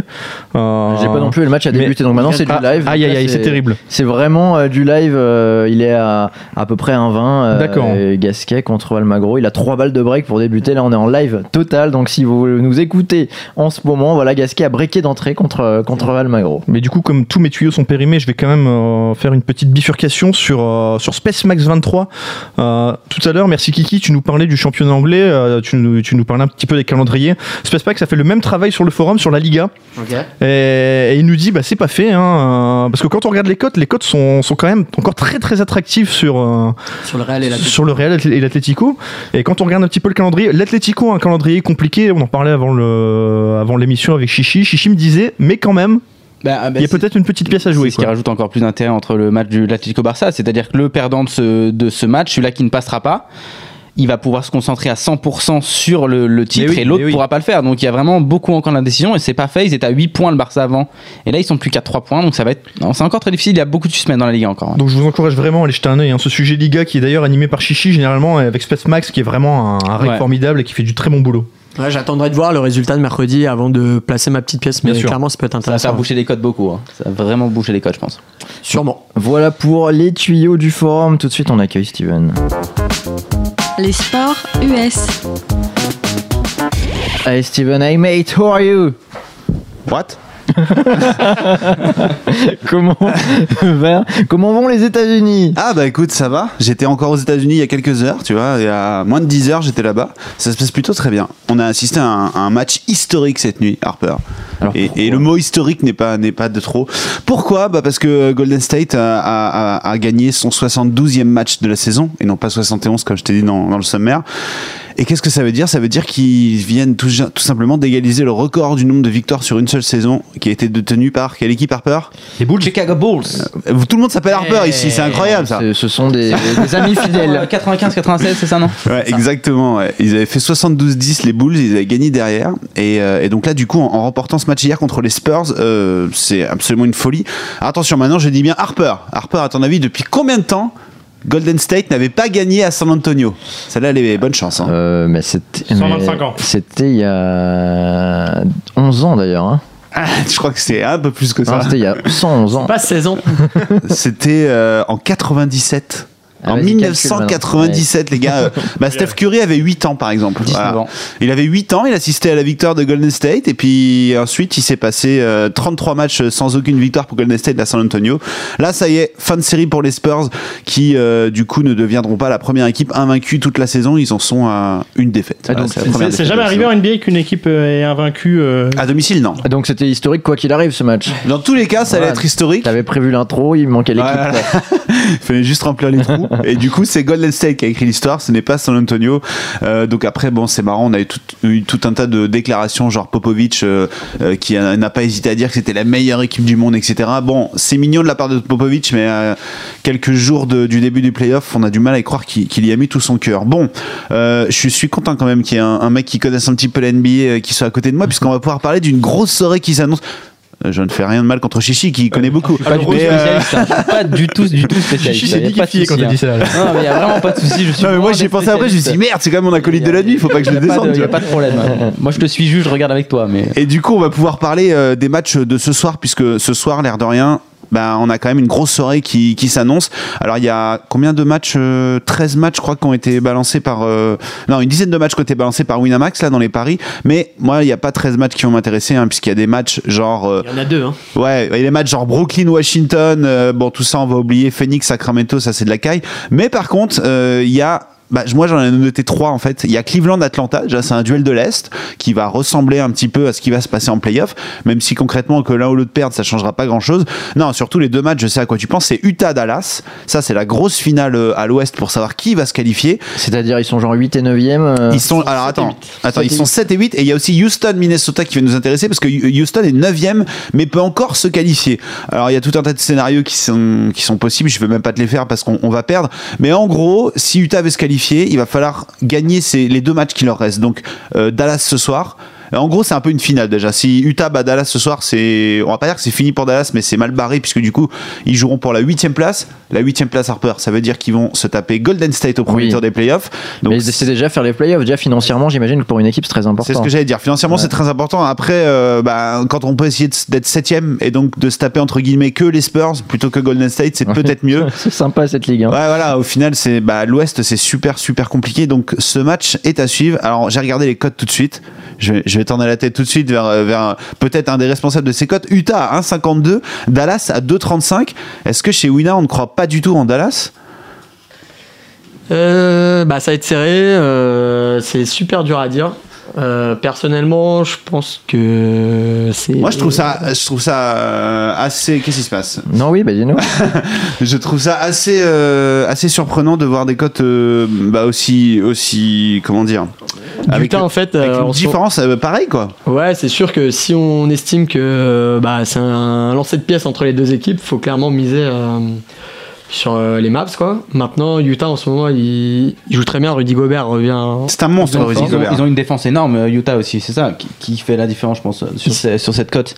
Euh, J'ai pas non plus, le match a débuté, donc maintenant c'est du Ah, live. Aïe aïe aïe, c'est terrible. C'est vraiment euh, du live, euh, il est à à peu près 1,20. euh, D'accord. Gasquet contre Almagro. Il a 3 balles de break pour débuter. Là, on est en live total. Donc, si vous nous écoutez en ce moment, voilà, Gasquet a breaké d'entrée contre, contre Almagro. Mais du coup, comme tous mes tuyaux sont périmés, je vais quand même faire une petite bifurcation sur, sur Space Max 23. Euh, tout à l'heure, merci Kiki, tu nous parlais du championnat anglais, tu, nous, tu nous parlais un petit peu des calendriers. Space Max a fait le même travail sur le forum, sur la Liga. Et, et il nous dit, bah, c'est pas fait, hein, euh, parce que quand on regarde les cotes, les cotes sont, sont quand même encore très très attractives sur, euh, Sur le Real et la sur le Real et l'Atlético. Et quand on regarde un petit peu le calendrier, l'Atlético a un calendrier compliqué, on en parlait avant le avant l'émission avec Chichi. Chichi me disait, mais quand même, Bah, ah, bah, il y a peut-être une petite pièce à jouer. C'est ce qui rajoute encore plus d'intérêt entre le match de l'Atlético Barça, c'est-à-dire que le perdant de ce, de ce match, celui-là qui ne passera pas, il va pouvoir se concentrer à 100% sur le, le titre oui, et l'autre oui. pourra pas le faire. Donc il y a vraiment beaucoup encore d'indécision et c'est pas fait. Ils étaient à 8 points le Barça avant et là ils sont plus qu'à 3 points donc ça va être. C'est encore très difficile. Il y a beaucoup de suspens dans la Ligue encore. hein. Donc je vous encourage vraiment à aller jeter un œil. hein. Ce sujet Liga qui est d'ailleurs animé par Chichi généralement avec Space Max qui est vraiment un, un règle Ouais. formidable et qui fait du très bon boulot. Ouais, J'attendrai de voir le résultat de mercredi avant de placer ma petite pièce, mais Bien sûr. clairement ça peut être Ça va intéressant. faire boucher les codes beaucoup. hein. Ça va vraiment boucher les codes, je pense. Sûrement. Voilà pour les tuyaux du forum. Tout de suite, on accueille Steven. Les sports US. Hey Steven, hey mate, how are you? What? Comment, comment vont les États-Unis? Ah bah écoute, ça va. J'étais encore aux États-Unis il y a quelques heures, tu vois. Il y a moins de 10 heures, j'étais là-bas. Ça se passe plutôt très bien. On a assisté à un, à un match historique cette nuit, Harper. Alors, et, le mot historique n'est pas, n'est pas de trop. Pourquoi? Bah Parce que Golden State a, a- a- a gagné son 72e match de la saison, et non pas 71 comme je t'ai dit dans, dans le sommaire. Et qu'est-ce que ça veut dire? Ça veut dire qu'ils viennent tout, tout simplement d'égaliser le record du nombre de victoires sur une seule saison, qui a été détenu par quelle équipe Harper? Les boules Chicago Bulls. Euh, Tout le monde s'appelle Harper ici, c'est incroyable ça. Ce ce sont des, des amis fidèles. 95-96, c'est ça non? Ouais, exactement. ouais. Ils avaient fait 72-10 les Bulls, ils avaient gagné derrière. Et, euh, et donc là, du coup, en, en remportant ce match hier contre les Spurs, euh, c'est absolument une folie. Attention, maintenant, je dis bien Harper. Harper, à ton avis, depuis combien de temps Golden State n'avait pas gagné à San Antonio? Celle-là, elle est bonne chance. hein. Euh, mais c'était. 125 mais ans. C'était il y a 11 ans d'ailleurs. Hein. Je crois que c'est un peu plus que Non, ça. c'était il y a 111 ans. Pas 16 ans. C'était euh, en 97. Ah, en vas-y, 1997, les gars. euh, bah, Steph Curry avait 8 ans, par exemple. 19 Voilà. ans. Il avait 8 ans, il assistait à la victoire de Golden State, et puis ensuite, il s'est passé euh, 33 matchs sans aucune victoire pour Golden State à San Antonio. Là, ça y est, fin de série pour les Spurs, qui euh, du coup ne deviendront pas la première équipe invaincue toute la saison. Ils en sont à une défaite. Ah, c'est jamais arrivé en. NBA qu'une équipe euh, est invaincue. euh, À domicile, non. Donc c'était historique quoi qu'il arrive ce match. Dans tous les cas, ça allait Voilà. être historique. T'avais prévu l'intro, il manquait l'équipe. Il fallait juste remplir les trous. Et du coup, c'est Golden State qui a écrit l'histoire, ce n'est pas San Antonio. Euh, donc après, bon, c'est marrant, on a eu tout, un tas de déclarations, genre Popovic euh, euh, qui n'a pas hésité à dire que c'était la meilleure équipe du monde, etc. Bon, c'est mignon de la part de Popovic, mais quelques jours du début du playoff, on a du mal à croire qu'il y a mis tout son cœur. Bon, je suis content quand même qu'il y ait un, un mec qui connaisse un petit peu la NBA euh, qui soit à côté de moi, puisqu'on va pouvoir parler d'une grosse soirée qui s'annonce. Euh, Je ne fais rien de mal contre Chichi qui connaît beaucoup. Pas du tout euh, spécialiste. hein. Pas du tout, du tout spécialiste. Chichi Il s'est liquéfié quand t'as hein. dit ça. là. Non, mais il y a vraiment pas de souci. Je suis Non, mais moi loin j'y ai d'être pensé après, je me suis dit merde, c'est quand même mon acolyte de la nuit, faut pas que je le Il y a pas de- descende. Il n'y a pas de problème. Moi, je te suis juste, je regarde avec toi. Mais Et du coup, on va pouvoir parler euh, des matchs de ce soir, puisque ce soir, l'air de rien, bah, on a quand même une grosse soirée qui, qui s'annonce. Alors, il y a combien de matchs euh, 13 matchs, je crois, qui ont été balancés par. euh, non, une dizaine de matchs qui ont été balancés par Winamax, là, dans les paris. Mais moi, il n'y a pas 13 matchs qui vont m'intéresser, hein, puisqu'il y a des matchs genre. euh, Il y en a deux. Hein. Ouais, il y a les matchs genre Brooklyn-Washington, euh, bon tout ça on va oublier, Phoenix, Sacramento, ça c'est de la caille. Mais par contre, euh, il y a bah, moi j'en ai noté trois en fait. Il y a Cleveland-Atlanta, déjà c'est un duel de l'Est qui va ressembler un petit peu à ce qui va se passer en playoff, même si concrètement que l'un ou l'autre perde, ça changera pas grand chose. Non, surtout les deux matchs, je sais à quoi tu penses, c'est Utah-Dallas. Ça, c'est la grosse finale euh, à l'Ouest pour savoir qui va se qualifier. C'est-à-dire, ils sont genre 8 et 9e. Ils sont, alors attends, attends, ils sont 7 et 8 et il y a aussi Houston-Minnesota qui va nous intéresser parce que Houston est 9e mais peut encore se qualifier. Alors il y a tout un tas de scénarios qui sont, qui sont possibles, je vais même pas te les faire parce qu'on on va perdre. Mais en gros, si Utah veut se qualifier, il va falloir gagner les deux matchs qui leur restent. Donc euh, Dallas ce soir. En gros, c'est un peu une finale déjà. Si Utah bat Dallas ce soir, c'est, on va pas dire que c'est fini pour Dallas, mais c'est mal barré puisque du coup, ils joueront pour la huitième place. La huitième place Harper, ça veut dire qu'ils vont se taper Golden State au premier Oui. tour des playoffs. Mais c'est déjà faire les playoffs. Déjà financièrement, j'imagine que pour une équipe, c'est très important. C'est ce que j'allais dire. Financièrement, Ouais. c'est très important. Après, euh, bah, quand on peut essayer d'être septième et donc de se taper entre guillemets que les Spurs plutôt que Golden State, c'est peut-être mieux. c'est sympa cette ligue. hein. Ouais, voilà, au final, c'est bah, l'Ouest, c'est super, super compliqué. Donc, ce match est à suivre. Alors, j'ai regardé les cotes tout de suite. Je, vais- tourner la tête tout de suite vers, euh, vers peut-être un des responsables de ces cotes. Utah à 1,52, Dallas à 2,35. Est-ce que chez Wina, on ne croit pas du tout en Dallas? Euh, bah, ça va être serré. euh, c'est super dur à dire. Euh, personnellement, je pense que c'est. Moi, je trouve ça, je trouve ça euh, assez. Qu'est-ce qui se passe? Non, oui, bah dis-nous. Je trouve ça assez, euh, assez surprenant de voir des cotes euh, bah, aussi, aussi. Comment dire Utah, en fait, avec une en ce- différence euh, pareille, quoi. Ouais, c'est sûr que si on estime que bah, c'est un lancer de pièces entre les deux équipes, faut clairement miser euh, sur euh, les maps. Quoi. Maintenant, Utah en ce moment, il, il joue très bien. Rudy Gobert revient. C'est un monstre, Rudy ils ont- Gobert. ils ont une défense énorme, euh, Utah aussi, c'est ça qui, qui fait la différence, je pense, sur, ces- sur cette cote.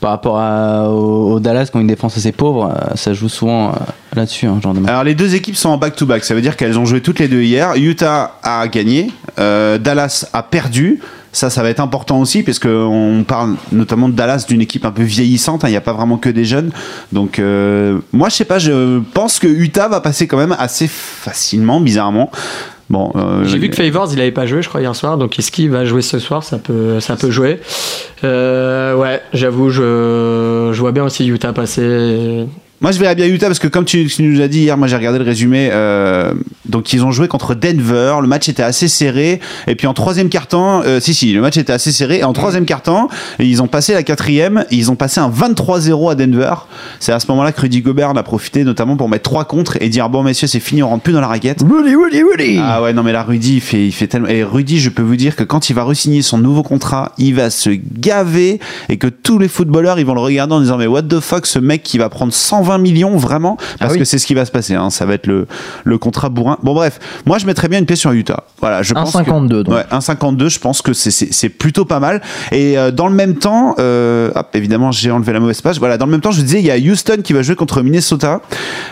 Par rapport à, au, au Dallas, qui ont une défense assez pauvre, euh, ça joue souvent euh, là-dessus, hein, genre de. Alors les deux équipes sont en back-to-back, ça veut dire qu'elles ont joué toutes les deux hier. Utah a gagné, euh, Dallas a perdu. Ça, ça va être important aussi, parce qu'on parle notamment de Dallas, d'une équipe un peu vieillissante. hein, Il n'y a pas vraiment que des jeunes. Donc, euh, moi, je sais pas, je pense que Utah va passer quand même assez facilement, bizarrement. Bon, euh, J'ai vu que Favors, il avait pas joué, je crois, hier soir. Donc, est-ce qu'il va jouer ce soir? Ça peut, ça peut jouer. Euh, ouais, j'avoue, je, je vois bien aussi Utah passer. Moi, je verrais bien Utah parce que, comme tu, tu nous as dit hier, moi j'ai regardé le résumé. euh, donc, ils ont joué contre Denver. Le match était assez serré. Et puis, en troisième quart-temps, euh, si, si, le match était assez serré. Et en troisième quart-temps, ils ont passé la quatrième. Ils ont passé un 23-0 à Denver. C'est à ce moment-là que Rudy Gobert en a profité, notamment pour mettre trois contre et dire Bon, messieurs, c'est fini, on rentre plus dans la raquette. Rudy, Rudy, Rudy Ah ouais, non, mais là, Rudy, il fait, il fait tellement. Et Rudy, je peux vous dire que quand il va re-signer son nouveau contrat, il va se gaver et que tous les footballeurs, ils vont le regarder en disant Mais what the fuck, ce mec qui va prendre 120 millions, vraiment Parce Ah oui. que c'est ce qui va se passer, hein. ça va être le, le contrat bourrin. Bon, bref, moi, je mettrais bien une pièce sur Utah. Voilà, je pense. que- 1,52 donc. Ouais, 1,52, je pense que c'est- plutôt pas mal. Et euh, dans le même temps, euh, hop, évidemment, j'ai enlevé la mauvaise page. Voilà, dans le même temps, je vous disais, il y a Houston qui va jouer contre Minnesota.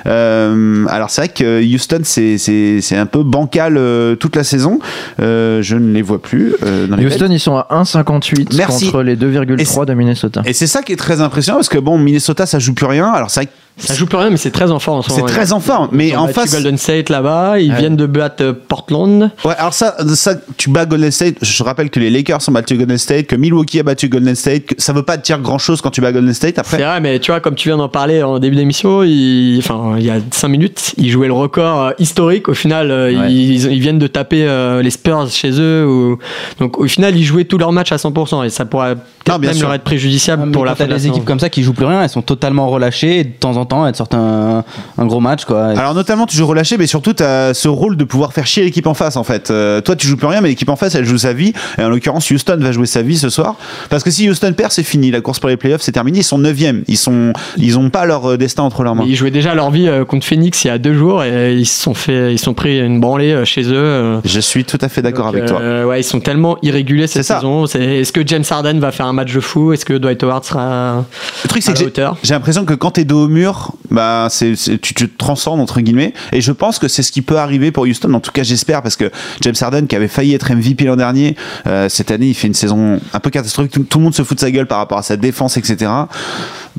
Euh, alors, c'est vrai que Houston, c'est- un peu bancal toute la saison. Je ne les vois plus. dans les Houston, ils sont à 1,58 Merci. contre les Et 2,3 de Minnesota. Et c'est ça qui est très impressionnant parce que bon, Minnesota, ça joue plus rien. Alors, c'est vrai que Ça joue plus rien, mais c'est très en forme en ce c'est moment. très en forme. Mais Ils ont en battu face. Golden State là-bas, ils Ouais. viennent de battre euh, Portland. Ouais, alors ça, ça, tu bats Golden State. Je rappelle que les Lakers ont battu Golden State, que Milwaukee a battu Golden State. Que ça veut pas dire grand chose quand tu bats Golden State. Après, C'est vrai, mais tu vois, comme tu viens d'en parler en début d'émission, il... enfin, il y a 5 minutes, ils jouaient le record euh, historique. Au final, euh, Ouais. ils, ils viennent de taper euh, les Spurs chez eux. ou- Donc au final, ils jouaient tous leurs matchs à 100%. Et ça pourrait peut-être même sûr. leur être préjudiciable Ah, pour la fin t'as de la des équipes comme ça qui jouent plus rien, elles sont totalement relâchées et de temps en temps elles sortent un, un gros match quoi. Alors notamment tu joues relâché mais surtout tu as ce rôle de pouvoir faire chier l'équipe en face en fait. Euh, toi tu joues plus rien mais l'équipe en face elle joue sa vie et en l'occurrence Houston va jouer sa vie ce soir parce que si Houston perd c'est fini la course pour les playoffs c'est terminé ils sont 9 ils sont ils ont pas leur euh, destin entre leurs mains. Ils jouaient déjà leur vie euh, contre Phoenix il y a deux jours et ils se sont fait, ils sont pris une branlée euh, chez eux. euh. Je suis tout à fait d'accord avec toi. euh, ouais, ils sont tellement irréguliers cette ça. saison. C'est- Est-ce que James Harden va faire un match de fou? Est-ce que Dwight Howard sera Le truc à c'est que j'ai l'impression que quand t'es dos au mur, bah tu, te transcendes entre guillemets et je pense que c'est ce qui peut arriver pour Houston. En tout cas j'espère parce que James Harden qui avait failli être MVP l'an dernier, euh, cette année il fait une saison un peu catastrophique. Tout, le monde se fout de sa gueule par rapport à sa défense etc.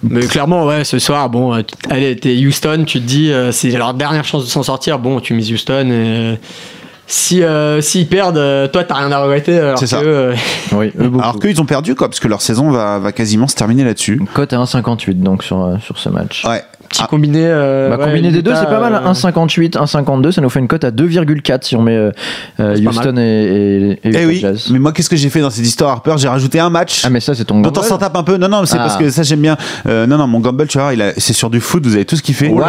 Mais clairement, ouais, ce soir, bon, euh, allez, t'es Houston, tu te dis, euh, c'est leur dernière chance de s'en sortir. Bon, tu mises Houston. Si euh, s'ils perdent, euh, toi, t'as rien à regretter. Alors C'est que, ça. euh, Oui, eux beaucoup. Alors qu'ils ont perdu quoi parce que leur saison va, va quasiment se terminer là-dessus. Cote à 1,58 donc sur, euh, sur ce match. Ouais. Petit Ah. combiné. euh, Bah, ouais, combiné des deux, c'est pas mal. euh, 1,58, 1,52, ça nous fait une cote à 2,4 si on met euh, euh, Houston et, et, et Eh Utah oui, Jazz. mais moi qu'est-ce que j'ai fait dans cette histoire Harper? J'ai rajouté un match. Ah, mais ça, c'est ton dont on gamble. s'en tape un peu. Non, non, c'est Ah. parce que ça j'aime bien. Euh, non, non, mon gamble, tu vois, c'est sur du foot. Vous avez tout ce qu'il fait. Waouh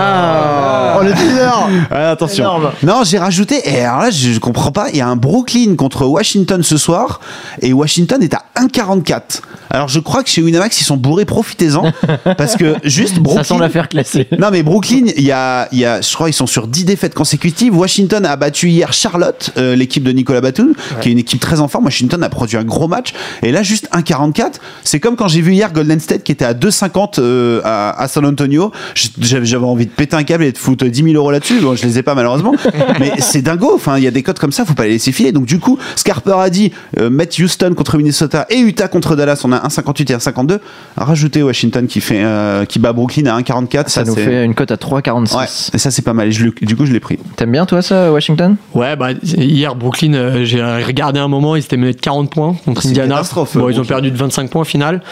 Oh, le teaser Ah, attention. Énorme. Non, j'ai rajouté. Et alors là, je, je comprends pas. Il y a un Brooklyn contre Washington ce soir, et Washington est à 1,44. Alors je crois que chez Winamax ils sont bourrés. Profitez-en, parce que juste Ça Brooklyn. sent l'affaire Non mais Brooklyn, il y a, il y a, je crois ils sont sur 10 défaites consécutives. Washington a battu hier Charlotte, euh, l'équipe de Nicolas Batum, qui est une équipe très en forme. Washington a produit un gros match. Et là juste 1,44. C'est comme quand j'ai vu hier Golden State qui était à 2,50 euh, à, à San Antonio. J'avais envie de péter un câble et de foutre 10 000 euros là-dessus. Bon, je les ai pas malheureusement. mais c'est dingo. Enfin, il y a des codes comme ça, faut pas les laisser filer. Donc du coup, Scarper a dit euh, mettre Houston contre Minnesota et Utah contre Dallas. On a 1,58 et 1,52. Rajouter Washington qui fait, euh, qui bat Brooklyn à 1,44. Ça nous fait une cote à 3,46. Ouais, et ça c'est pas mal. Et je le- du coup, je l'ai pris. T'aimes bien, toi, ça, Washington? Ouais, bah, hier, Brooklyn, euh, j'ai regardé un moment, ils s'étaient menés de 40 points contre C'est une Indiana. catastrophe, Bon, ils ont perdu de 25 points au final.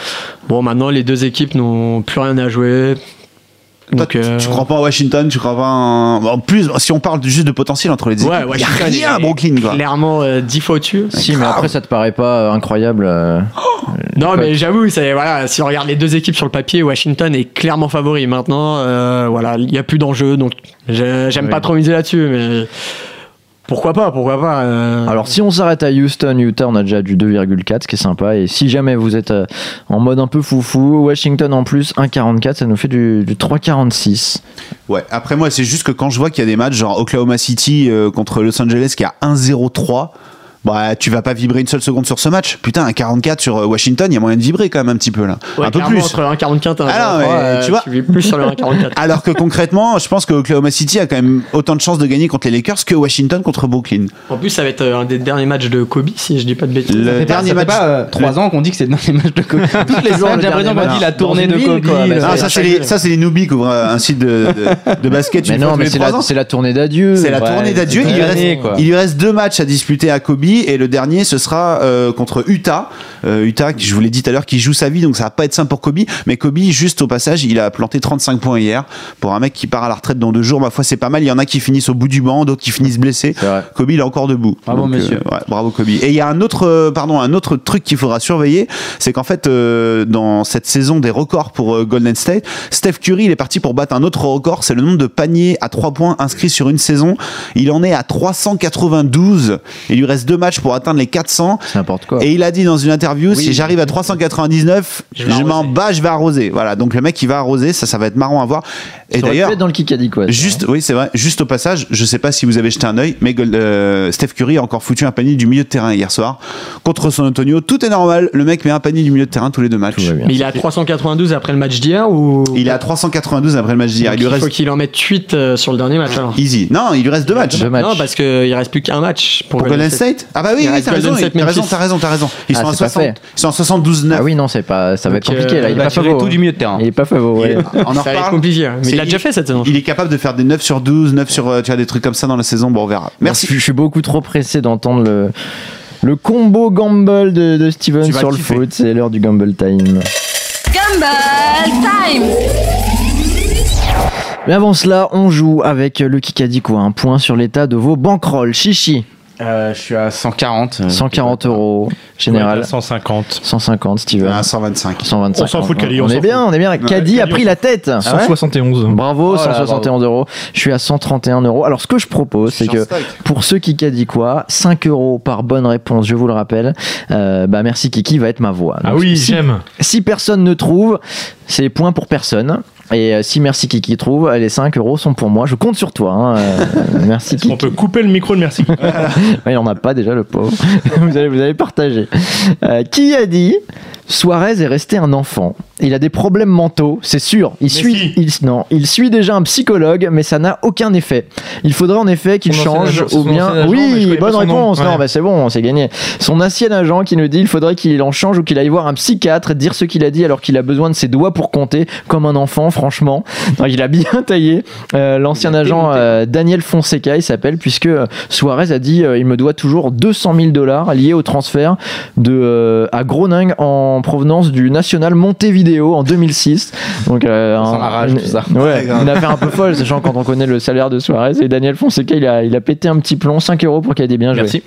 Bon, maintenant, les deux équipes n'ont plus rien à jouer. Toi, Donc, tu- euh, tu crois pas à Washington, tu crois pas en... en plus si on parle juste de potentiel entre les équipes, Ouais, il y a rien à Brooklyn quoi. Clairement, euh, 10 fois au-dessus. Si, mais après, ça te paraît pas euh, incroyable euh, Non, mais j'avoue, c'est- voilà, si on regarde les deux équipes sur le papier, Washington est clairement favori. Maintenant, euh, voilà, il n'y a plus d'enjeu, donc j'ai- j'aime Oui. pas trop miser là-dessus, mais pourquoi pas, pourquoi pas. euh, Alors si on s'arrête à Houston, Utah, on a déjà du 2,4, ce qui est sympa. Et si jamais vous êtes euh, en mode un peu foufou, Washington en plus 1,44, ça nous fait du, du 3,46. Ouais, après moi c'est juste que quand je vois qu'il y a des matchs genre Oklahoma City euh, contre Los Angeles qui a 1-0-3, bah tu vas pas vibrer une seule seconde sur ce match. Putain, un 44 sur euh, Washington, il y a moyen de vibrer quand même un petit peu là. ouais, un peu plus. Entre le 1,44 et un non, 1,43, mais euh, tu vois- vis plus sur le 1,44. Alors que concrètement, je pense que Oklahoma City a quand même autant de chances de gagner contre les Lakers que Washington contre Brooklyn. En plus, ça va être euh, un des derniers matchs de Kobe, si je dis pas de bêtises. Le Ça fait pas- dernier ça fait match. pas euh, trois ans qu'on dit que c'est dans les matchs de Kobe. Toutes les semaines, j'ai l'impression qu'on dit la tournée de ville, Kobe. quoi. Bah, le- Ah, ça c'est les ça c'est les newbies qui ouvrent un site de, de, de basket Mais non, mais c'est la, ans. tournée d'adieu. C'est la tournée d'adieu. il lui reste deux matchs à disputer à Kobe et le dernier ce sera euh, contre Utah. Euh, Utah, je vous l'ai dit tout à l'heure, qui joue sa vie, donc ça va pas être simple pour Kobe. Mais Kobe, juste au passage, il a planté 35 points hier pour un mec qui part à la retraite dans deux jours. Ma foi, c'est pas mal. Il y en a qui finissent au bout du banc, d'autres qui finissent blessés. Kobe, il est encore debout. Bravo, Donc, monsieur. ouais, bravo Kobe. Et il y a un autre, euh, pardon, un autre truc qu'il faudra surveiller, c'est qu'en fait, euh, dans cette saison des records pour euh, Golden State, Steph Curry, il est parti pour battre un autre record, c'est le nombre de paniers à 3 points inscrits sur une saison. Il en est à 392. Il lui reste deux matchs pour atteindre les 400. C'est n'importe quoi. Et il a dit dans une interview, si j'arrive à 399, Je m'en bats, je vais arroser. Voilà, donc le mec il va arroser, ça, ça va être marrant à voir. Et d'ailleurs, dans le Kikadi, quoi. Juste, oui, c'est vrai. Juste au passage, je sais pas si vous avez jeté un œil, mais euh, Steph Curry a encore foutu un panier du milieu de terrain hier soir contre San Antonio. Tout est normal. Le mec met un panier du milieu de terrain tous les deux matchs. Mais il est à 392 après le match d'hier ou Il est à 392 après le match d'hier. Il lui il faut reste qu'il en mette 8 euh, sur le dernier match alors. easy. Non, il lui reste deux matchs. Deux matchs. Non, parce qu'il reste plus qu'un match pour, Pour Golden State Ah bah oui, oui, t'as raison, t'as raison, t'as raison, t'as raison. Ils Ah, sont pas 60, fait. ils sont à 72 Ah oui, non, c'est pas, ça va être compliqué là. euh, Il est va pas tirer favori. tout du milieu de terrain. Il est pas favori. ouais. On en Ça va être reparle. compliqué. Mais C'est- il l'a déjà fait cette saison. Il est capable de faire des 9 sur 12, 9 sur euh, tu vois des trucs comme ça dans la saison. Bon, on verra. Merci. Je, suis beaucoup trop pressé d'entendre le, le combo gamble de, de Steven sur le foot. C'est l'heure du gamble time. Gumball Time Mais avant cela, on joue avec le Kikadi quoi. Un point sur l'état de vos bankrolls. Chichi, Euh, je suis à 140. euh, 140 euros. Général, 150. 150 Steven. Ah, 125. 125. On s'en fout de Caddy, on On s'en est fout. bien, on est bien. Caddy a pris la tête. Ah ouais 171. Bravo, Oh là, 171 euros. Je suis à 131 euros. Alors, ce que je propose, c'est que pour ceux qui dit quoi, 5 euros par bonne réponse, je vous le rappelle. Euh, bah, merci Kiki va être ma voix. Ah oui, si, j'aime. si personne ne trouve, c'est point pour personne. Et euh, si merci Kiki trouve, les 5 euros sont pour moi. Je compte sur toi. hein. Euh, merci Kiki. peut couper le micro de merci Ouais, il en a pas déjà le pauvre. vous, allez, vous allez partager. Euh, qui a dit Suarez est resté un enfant? Il a des problèmes mentaux, c'est sûr. Il suit, il, non, il suit déjà un psychologue, mais ça n'a aucun effet. Il faudrait en effet qu'il change agent- ou bien. agent, oui, bonne réponse. Non, Ouais. bah c'est bon, c'est gagné. Son ancien agent qui nous dit il faudrait qu'il en change ou qu'il aille voir un psychiatre, dire ce qu'il a dit alors qu'il a besoin de ses doigts pour compter, comme un enfant. franchement. Donc, il a bien taillé. Euh, L'ancien agent euh, Daniel Fonseca, il s'appelle, puisque euh, Suarez a dit euh, il me doit toujours 200 000 dollars liés au transfert de, à Groningen en provenance du National Montevideo en 2006. Donc, euh, la rage, une- tout ça. Ouais, une affaire un peu folle, sachant quand on connaît le salaire de Suarez. Et Daniel Fonseca, il a, il a pété un petit plomb, 5 euros pour qu'il ait bien joué. Merci.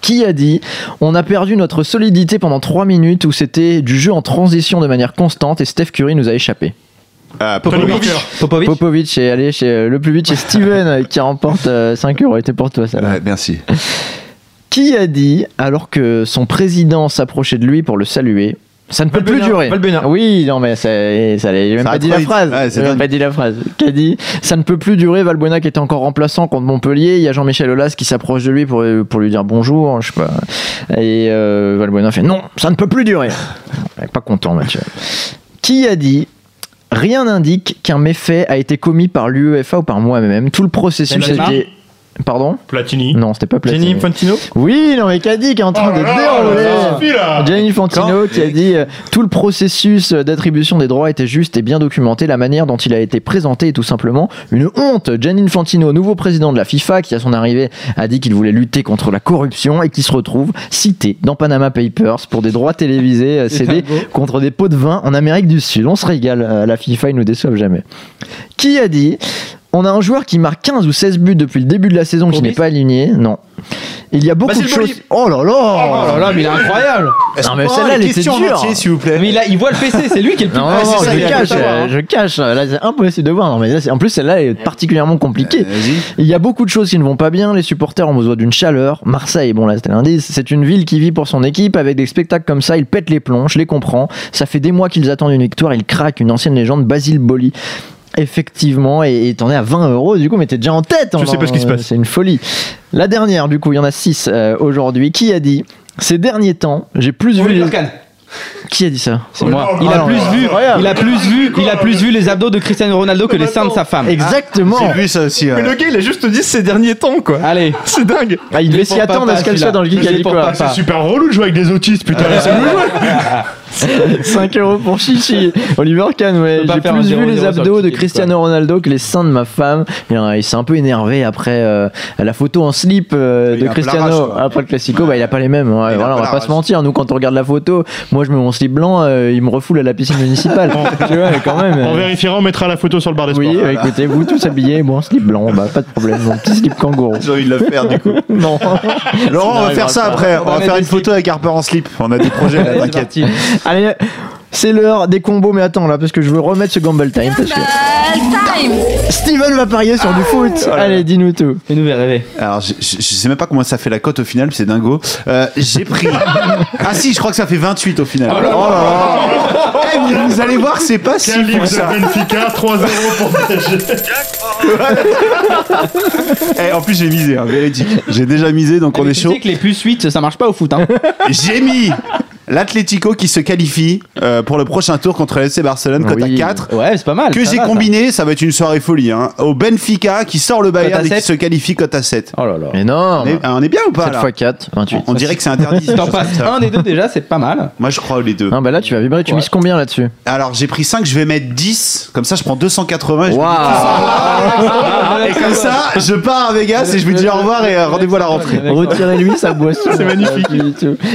Qui a dit On a perdu notre solidité pendant 3 minutes où c'était du jeu en transition de manière constante et Steph Curry nous a échappé. Tony Popovic. Popovic Popovic est allé chez euh, le plus vite chez Steven euh, qui remporte euh, 5 euros. Était pour toi ça. Ouais, merci. Qui a dit alors que son président s'approchait de lui pour le saluer ça ne peut plus durer. Oui, non, mais ça, ça j'ai même Ça pas dit la phrase. Ouais, j'ai même pas dit la phrase. Qui a dit ça ne peut plus durer. Valbuena qui était encore remplaçant contre Montpellier. Il y a Jean-Michel Aulas qui s'approche de lui pour, pour lui dire bonjour. Je sais pas. Et euh, Valbuena fait non, ça ne peut plus durer. Pas content, Mathieu. Qui a dit Rien n'indique qu'un méfait a été commis par l'UEFA ou par moi-même. Tout le processus a été. Pardon Platini. Non, c'était pas Gianni Platini. Infantino Oui, non, mais qui a dit qui est en train Oh de dérouler ça suffit, là. Gianni Infantino qui a dit euh, tout le processus d'attribution des droits était juste et bien documenté. La manière dont il a été présenté est tout simplement une honte. Gianni Infantino, nouveau président de la FIFA, qui à son arrivée a dit qu'il voulait lutter contre la corruption et qui se retrouve cité dans Panama Papers pour des droits télévisés euh, cédés contre des pots de vin en Amérique du Sud. On se régale. euh, La FIFA, ils nous déçoivent jamais. Qui a dit on a un joueur qui marque 15 ou 16 buts depuis le début de la saison qui n'est pas aligné. Non. Il y a beaucoup Basile de choses. Boli. Oh là là Oh là là, mais il est incroyable Non, mais celle-là, les elle était dure. entier, s'il vous plaît Mais là, il voit le PC, c'est lui qui est le plus Non, Ouais, non, c'est ça, je a cache, euh, hein. je cache. Là, c'est impossible de voir. Non, mais là, c'est- en plus, celle-là est particulièrement compliquée. Vas-y. Il y a beaucoup de choses qui ne vont pas bien. Les supporters ont besoin d'une chaleur. Marseille, bon là c'était l'indice, c'est une ville qui vit pour son équipe avec des spectacles comme ça. Ils pètent les plombs, je les comprends. Ça fait des mois qu'ils attendent une victoire. Ils craquent. Une ancienne légende, Basile Boli. Effectivement, et t'en es à 20 euros du coup, mais t'es déjà en tête. Je en- sais pas ce qui se passe. C'est une folie. La dernière, du coup, il y en a 6 aujourd'hui. Qui a dit Ces derniers temps, j'ai plus vu. les-. Qui a dit ça C'est moi. Oh, Il a plus vu, il a plus vu, il a plus vu les abdos de Cristiano Ronaldo que les seins de sa femme. Exactement. J'ai vu ça aussi. Mais ouais. le gars, il a juste dit ces derniers temps, quoi. Allez. C'est dingue. Ah, il devait s'y attendre à ce qu'elle soit dans le geek quoi. C'est super relou de jouer avec des autistes, putain. laissez-nous jouer. 5 euros pour Chichi. Oliver Kahn, ouais. J'ai plus vu 0-0 les abdos de Cristiano Ronaldo que les seins de ma femme. Il s'est un peu énervé après euh, la photo en slip euh, de Cristiano. après le Classico, bah, il a pas les mêmes. Ouais, a voilà, on va pas se mentir. Nous, quand on regarde la photo, moi je mets mon slip blanc, euh, il me refoule à la piscine municipale. tu vois, quand même. On euh, vérifiera, on mettra la photo sur le bar des sports. oui, euh, écoutez, vous tous habillés, bon slip blanc, bah pas de problème, mon petit slip kangourou. J'ai envie de le faire du coup. Non. Laurent, on va faire ça après. On va faire une photo avec Harper en slip. On a des projets là, t'inquiète. Allez, c'est l'heure des combos, mais attends là, parce que je veux remettre ce Gamble Time. Parce que Steven va parier sur du foot. Allez, dis-nous tout. Et nous rêver. Alors, je, je- je sais même pas comment ça fait la cote au final, c'est dingo. Euh, J'ai pris. Ah si, je crois que ça fait 28 au final. Oh là là. Eh, mais vous allez voir, c'est pas si Quel livre fou ça. de Benfica, 3-0 pour. Eh, en plus, j'ai misé, hein, véridique. J'ai déjà misé, donc on Mais est tu chaud. sais que les plus 8, ça marche pas au foot. Hein. J'ai mis l'Atlético qui se qualifie euh, pour le prochain tour contre le FC Barcelone, cote Oui. à 4. Ouais, c'est pas mal. Que ça j'ai va, ça. combiné, ça va être une soirée folie. Hein. Au Benfica qui sort le Bayern à et qui 7. se qualifie cote à 7. Oh là là. Énorme. On est, on est bien ou pas 7 là x 4, 28. On dirait que c'est interdit. Si t'en passes un des deux déjà, c'est pas mal. Moi je crois les deux. Ah bah là tu vas vibrer, tu Ouais. mises combien là-dessus Alors j'ai pris 5, je vais mettre 10. Comme ça je prends 280. et je me Et comme ça, je pars à Vegas et je vous dis au revoir et euh, rendez-vous à la rentrée. Retirez-lui sa boisson. C'est magnifique.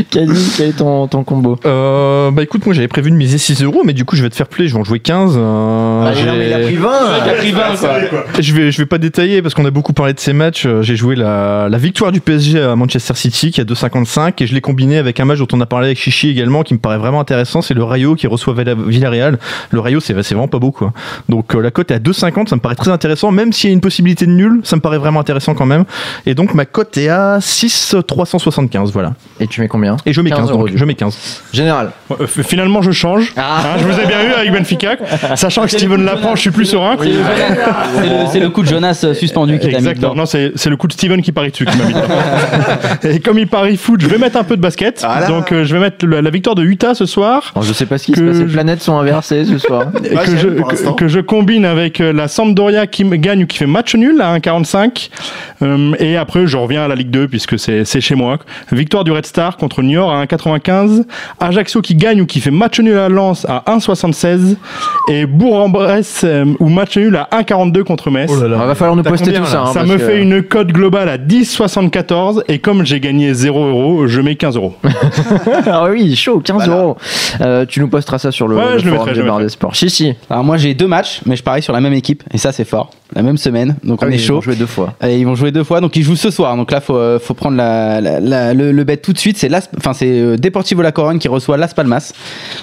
Caddy, quel est ton, ton combo? Euh, bah écoute, moi j'avais prévu de miser 6 euros, mais du coup je vais te faire play, je vais en jouer 15. euh, Ah, non, mais il a j'ai- pris 20 Il a pris 20 quoi. Je vais, je vais pas détailler parce qu'on a beaucoup parlé de ces matchs. Euh, J'ai joué la, la victoire du PSG à Manchester City qui est à 2,55 et je l'ai combiné avec un match dont on a parlé avec Chichi également qui me paraît vraiment intéressant. C'est le Rayo qui reçoit Villa- Villarreal. Le Rayo, c'est vraiment pas beau quoi. Donc euh, la cote est à 2,50, ça me paraît très intéressant. Même s'il y a une possibilité de nul, ça me paraît vraiment intéressant quand même. Et donc ma cote est à 6,375. Voilà. Et tu mets combien? Et je mets 15, 15 euros, donc je mets 15. Général. Euh, Finalement, je change. Ah. Hein, je vous ai bien eu avec Benfica. Sachant que Steven Lapran, je suis plus serein. c'est le Jonas- c'est le- c'est le coup de Jonas euh, suspendu qui t'a mis dedans. Non, c'est c'est le coup de Steven qui parie dessus qui m'a mis dedans. Et comme il parie foot, je vais mettre un peu de basket. Voilà. Donc euh, je vais mettre la, la victoire de Utah ce soir. Alors, je sais pas ce qui se passe, les planètes sont inversées ce soir. Que, je, pour l'instant. que, que je combine avec la Sampdoria qui me gagne ou qui fait match nul à 1,45. Euh, et après, je reviens à la Ligue 2 puisque c'est c'est chez moi. Victoire du Red Star contre Niort à 1,95. Ajaccio qui gagne ou qui fait match nul à Lens à 1,76. Et Bourg-en-Bresse euh, ou match nul à 1,42 contre Metz. Oh là là. Il va falloir nous poster combien, tout ça. hein, Ça me que- fait une cote globale à 10,74 et comme j'ai gagné 0 euros, je mets 15 euros. ah oui, chaud, 15 Voilà. euros. Euh, tu nous posteras ça sur le, Ouais, le je le forum mettrai, du je le Bar mettrai. des Sports. Chichi. Alors moi j'ai deux matchs, mais je parie sur la même équipe et ça c'est fort. La même semaine, donc on Ah oui, est ils vont chaud. jouer deux fois. Et ils vont jouer deux fois, donc ils jouent ce soir. Donc là, faut, euh, faut prendre la, la- la- le, le bet tout de suite. C'est Las, enfin c'est euh, Deportivo La Corogne qui reçoit Las Palmas.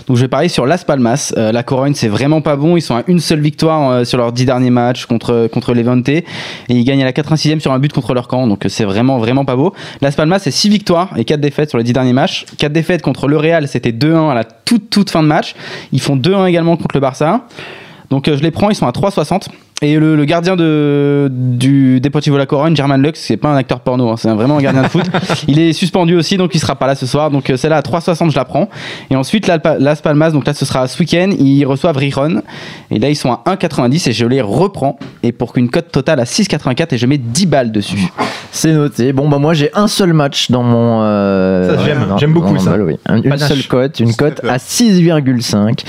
Donc je vais parier sur Las Palmas. Euh, la Corogne, c'est vraiment pas bon. Ils sont à une seule victoire euh, sur leurs dix derniers matchs contre contre Levante et ils gagnent à la 86e sur un but contre leur camp. Donc euh, c'est vraiment vraiment pas beau. Las Palmas, c'est six victoires et quatre défaites sur les dix derniers matchs. Quatre défaites contre le Real, c'était 2-1 à la toute toute fin de match. Ils font 2-1 également contre le Barça. Donc euh, je les prends, ils sont à 3,60. Et le, le gardien de, du Deportivo La Corogne, German Lux, c'est pas un acteur porno, hein, c'est un- vraiment un gardien de foot. Il est suspendu aussi, donc il sera pas là ce soir. Donc euh, celle-là à 3,60, je la prends. Et ensuite, la- Las Palmas, donc là ce sera ce week-end, ils reçoivent Rijon. Et là ils sont à 1,90 et je les reprends. Et pour qu'une cote totale à 6,84 et je mets 10 balles dessus. C'est noté. Bon, bah moi j'ai un seul match dans mon. euh, Ça, j'aime. dans- J'aime beaucoup ça. oui. Une Panache. seule cote, une cote à 6,5.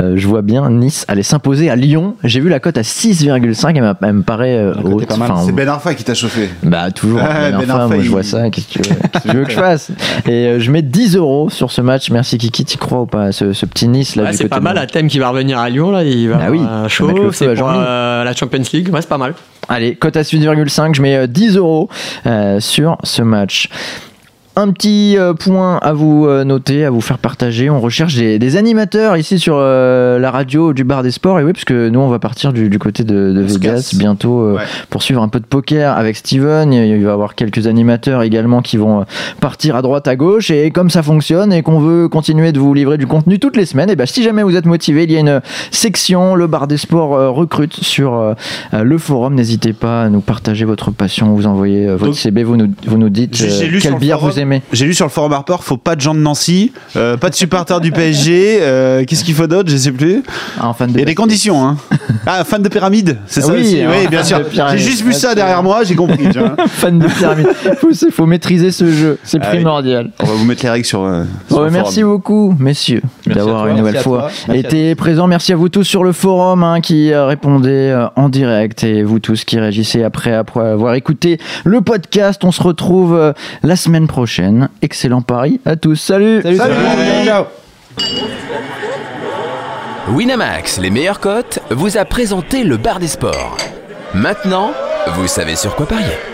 Euh, je vois bien Nice aller s'imposer à Lyon. J'ai vu la cote à 6,5. Elle, me paraît euh, haute. pas mal. Enfin, C'est Ben Arfa qui t'a chauffé. Bah toujours. Ah, Ben fois, Arfa, moi, je vois ça. Qu'est-ce que tu veux, que tu veux que je fasse Et euh, je mets 10 euros sur ce match. Merci Kiki. Tu crois ou pas ce, ce petit Nice là Ouais, du c'est côté pas mal, la thème qui va revenir à Lyon, là, il va Ah oui, chaud, c'est pour euh, la Champions League, ouais, c'est pas mal. Allez, cote à 8,5, je mets euh, 10 euros sur ce match. Un petit euh, point à vous euh, noter, à vous faire partager. On recherche des, des animateurs ici sur euh, la radio du bar des sports. Et oui, parce que nous, on va partir du, du côté de, Vegas bientôt Ouais. pour suivre un peu de poker avec Steven. Il il va y avoir quelques animateurs également qui vont partir à droite, à gauche. Et comme ça fonctionne et qu'on veut continuer de vous livrer du contenu toutes les semaines, et ben, si jamais vous êtes motivé, il y a une section, le bar des sports recrute sur le forum. N'hésitez pas à nous partager votre passion, vous envoyez votre Donc, CB, vous nous, vous nous dites quelle le bière forum- vous J'ai lu sur le forum Harper, faut pas de gens de Nancy, euh, pas de supporters du PSG. euh, Qu'est-ce qu'il faut d'autre Je sais plus. Ah, en fan de Il y a des conditions, hein. Ah, fan de pyramide, c'est Ah ça oui, aussi. Oui, bien fan sûr. J'ai juste vu ça derrière moi, j'ai compris. tu vois. fan de pyramide. faut, faut maîtriser ce jeu, c'est Ah oui. primordial. On va vous mettre les règles sur. euh, sur Ouais, le merci forum. beaucoup, messieurs, d'avoir une nouvelle fois été présents. Merci à vous tous sur le forum hein, qui répondez euh, en direct et vous tous qui réagissez après, après avoir écouté le podcast. On se retrouve euh, la semaine prochaine. Excellent pari à tous. Salut. Salut, salut. Ciao. Winamax, les meilleures cotes, vous a présenté le bar des sports. Maintenant, vous savez sur quoi parier.